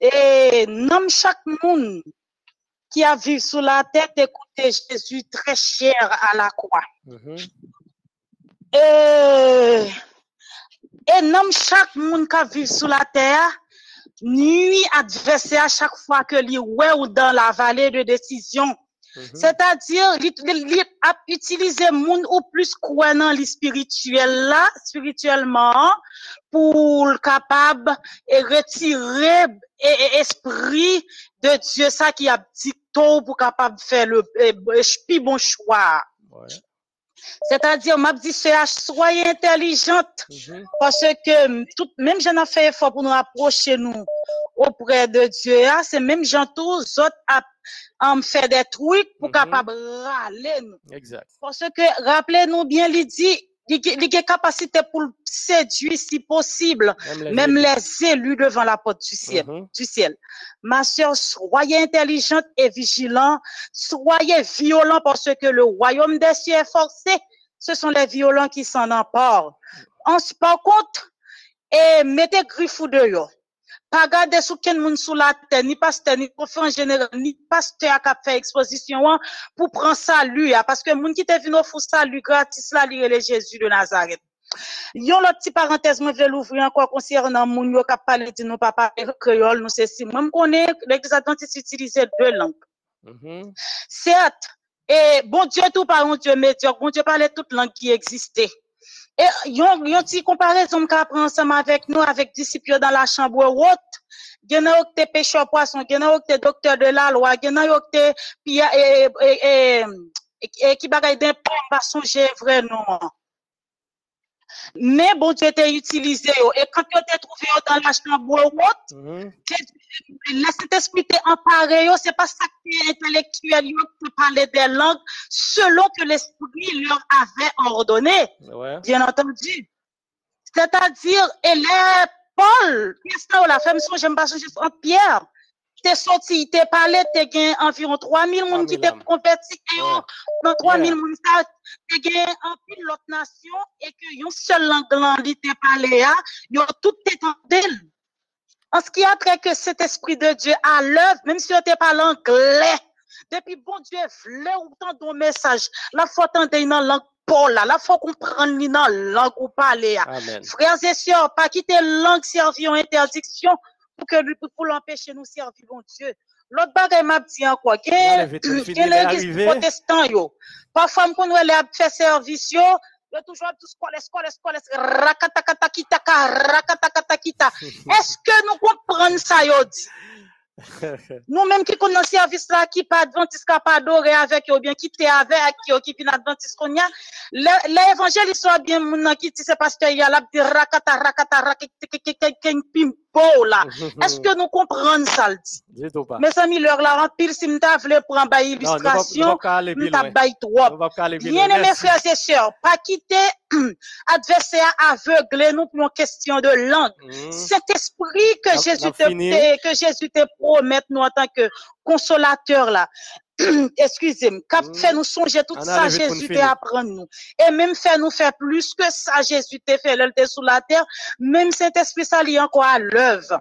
et nomme chaque monde qui a vécu sous la tête écouter Jésus très cher à la croix. Mhm. Et, et nomme chaque monde qui a vécu sous la terre, nuit adversaire à chaque fois que ouais ou dans la vallée de décision. Mhm. C'est-à-dire, li a utilisé moun ou plus croyant dans le spirituel là, spirituellement, pour le capable et retirer et, et esprit de Dieu ça qui a dit tôt pour capable faire le eh, eh, bon choix. C'est-à-dire, m'a dit, soyez intelligente. Mhm. Parce que mm, tout, même j'en ai fait effort pour nous approcher nous auprès de Dieu, hein, c'est même gens tous autres à, à me faire des trucs pour Mhm. capable râler nous. Exact. Parce que, rappelez-nous bien, il dit, a capacité pour le séduire si possible, Même les élus. devant la porte du ciel. Du ciel. Ma soeur, soyez intelligente et vigilant, soyez violent parce que le royaume des cieux est forcé. Ce sont les violents qui s'en emparent. En, par contre, et mettez griffou dehors. Pas garder sous quel monde sous la terre, ni pasteur, ni prophète en général, ni pasteur qui a fait exposition hein, pour prendre salut, hein, parce que monde qui te venu offrir salut gratis là, lire le Jésus de Nazareth. Yon l'autre petite parenthèse, moi, je vais l'ouvrir encore concernant moun yo qui parlé de nos papa créole, nous c'est si. Moi, connais l'église adventiste utiliser deux langues. Mhm. Certes, et bon Dieu tout par un Dieu médiocre, bon Dieu parlait toute langue qui existait. Et yon, yon ti comparaison qu'a prend ensemble avec nous, avec disciples dans la chambre haute. Gen nan yo ki te pêcheur poisson, gen nan ki te docteur de la loi, gen nan yo ki te et, et, et, et, et, qui bagay d'un pas songer vrai non. Mais bon Dieu t'a utilisé. Et quand tu t'es trouvé dans la chambre haute, Mhm. le Saint-Esprit t'est emparé, yo, c'est pas ça qui est intellectuel, qui parlait des langues selon que l'Esprit leur avait ordonné, Ouais. bien entendu. C'est-à-dire, et les Paul, qu'est-ce que la femme son, j'aime pas songer en Pierre, t'es sorti, t'es parlé, t'es gagné environ 3000 personnes qui 3000 t'es converti, dans 3000 Yeah. personnes, ça, t'es gagné en pile l'autre nation, et que yon seul langue li t'es parlé, hein, yo tout t'étendait. En ce qui a trait que cet esprit de Dieu à l'œuvre, même si on n'était pas l'anglais, depuis bon Dieu voulait autant de message, la faut entendre dans la langue Paul, là, la faut comprendre dans la langue ou parler. Amen. Frères et sœurs, pas quitter langue servir en interdiction pour que lui- pour l'empêcher nous servir bon Dieu. L'autre bagay m'a dit encore, a que l'église protestant yo. Parfois connaît les fait service yo, yo toujours tout rakatakatakita. Est-ce que nous comprenons ça yo? Dit? Nous-mêmes qui connaissons service là, qui pas adventiste, qui pas adoré avec ou bien qui t'es avec qui vient adventiste qu'on y a, le- l'évangile, il soit bien, nan qui dit, c'est parce qu'il y a la rakata, rakata, rakata, pimpo là. Est-ce que nous comprenons ça, le dit? Dis tout pas. Mes amis, l'heure là, en pile, si m'ta vle prendre ba Non, nous va- nous illustration, va pas aller plus m'ta bay trop. Bien Merci. frères et sœurs, pas quitter adversaire aveugle nous pour une question de langue. Mhm. Cet esprit que N'a- Jésus te, promet nous en tant que consolateur là. Excusez-moi, cap Mhm. fait nous songer tout ça Jésus te finir. apprendre nous. Et même fait nous faire plus que ça Jésus te fait t'es sous la terre, même cet esprit ça lui encore à l'œuvre.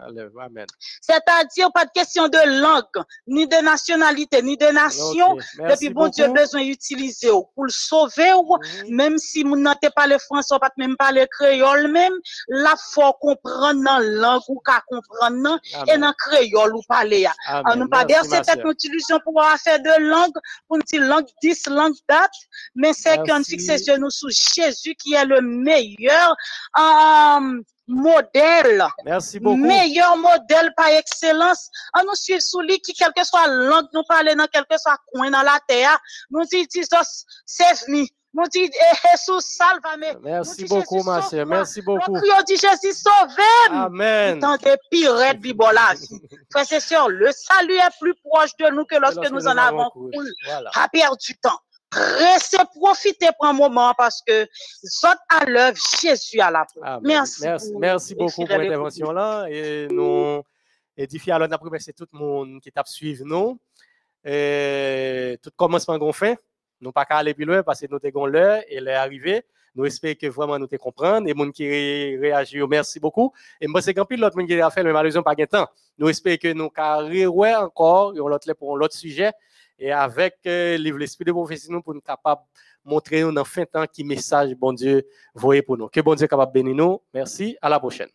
C'est-à-dire pas de question de langue, ni de nationalité, ni de nation. Depuis bon Dieu besoin d'utiliser ou pour le sauver Mhm. même si moun nan te parle français pas même parler créole même, la faut comprendre dans langue ou ka comprendre et dans créole ou parler. On Amen. nous pas tête sœur. notre illusion pour avoir faire de langue, pour nous dire langue 10, langue date, mais c'est qu'on fixe sur nous sous Jésus qui est le meilleur euh, modèle Merci beaucoup. meilleur modèle par excellence. On nous suit sous lui qui, quelle que soit la langue, nous parler dans quel que soit coin dans la terre, nous dit Jesus, save me. Nous dit eh, Jesus, salve-moi. Merci beaucoup, Jésus, ma sauve-moi. sœur. Merci beaucoup. Nous dit Jésus, sauvez-moi. Amen. Tant de pire bibola. Frères et sœurs, le salut est plus proche de nous que lorsque nous en avons couru. Pas perdre du temps. Restez, profitez pour un moment parce que zot à l'œuvre, Jésus à la porte. Amen. Merci. Merci, beaucoup pour l'intervention là. Et nous édifions alors d'après c'est tout le monde qui t'a suivi nous. Et tout commencement qu'on fait. Nous pas qu'à aller plus loin parce que nous avons l'heure et elle est arrivée. Nous espérons que vraiment nous te comprendre. Et monde qui ré- réagit, merci beaucoup. Et moi, c'est qu'en pile l'autre monde qui a fait, mais malheureusement, pas de temps. Nous espérons que nous carrément encore, et pour l'autre sujet. Et avec euh, l'esprit de prophétie, nous pour nous capable montrer nous dans fin temps qui message bon Dieu voyez pour nous. Que bon Dieu capable de bénir nous. Merci. À la prochaine.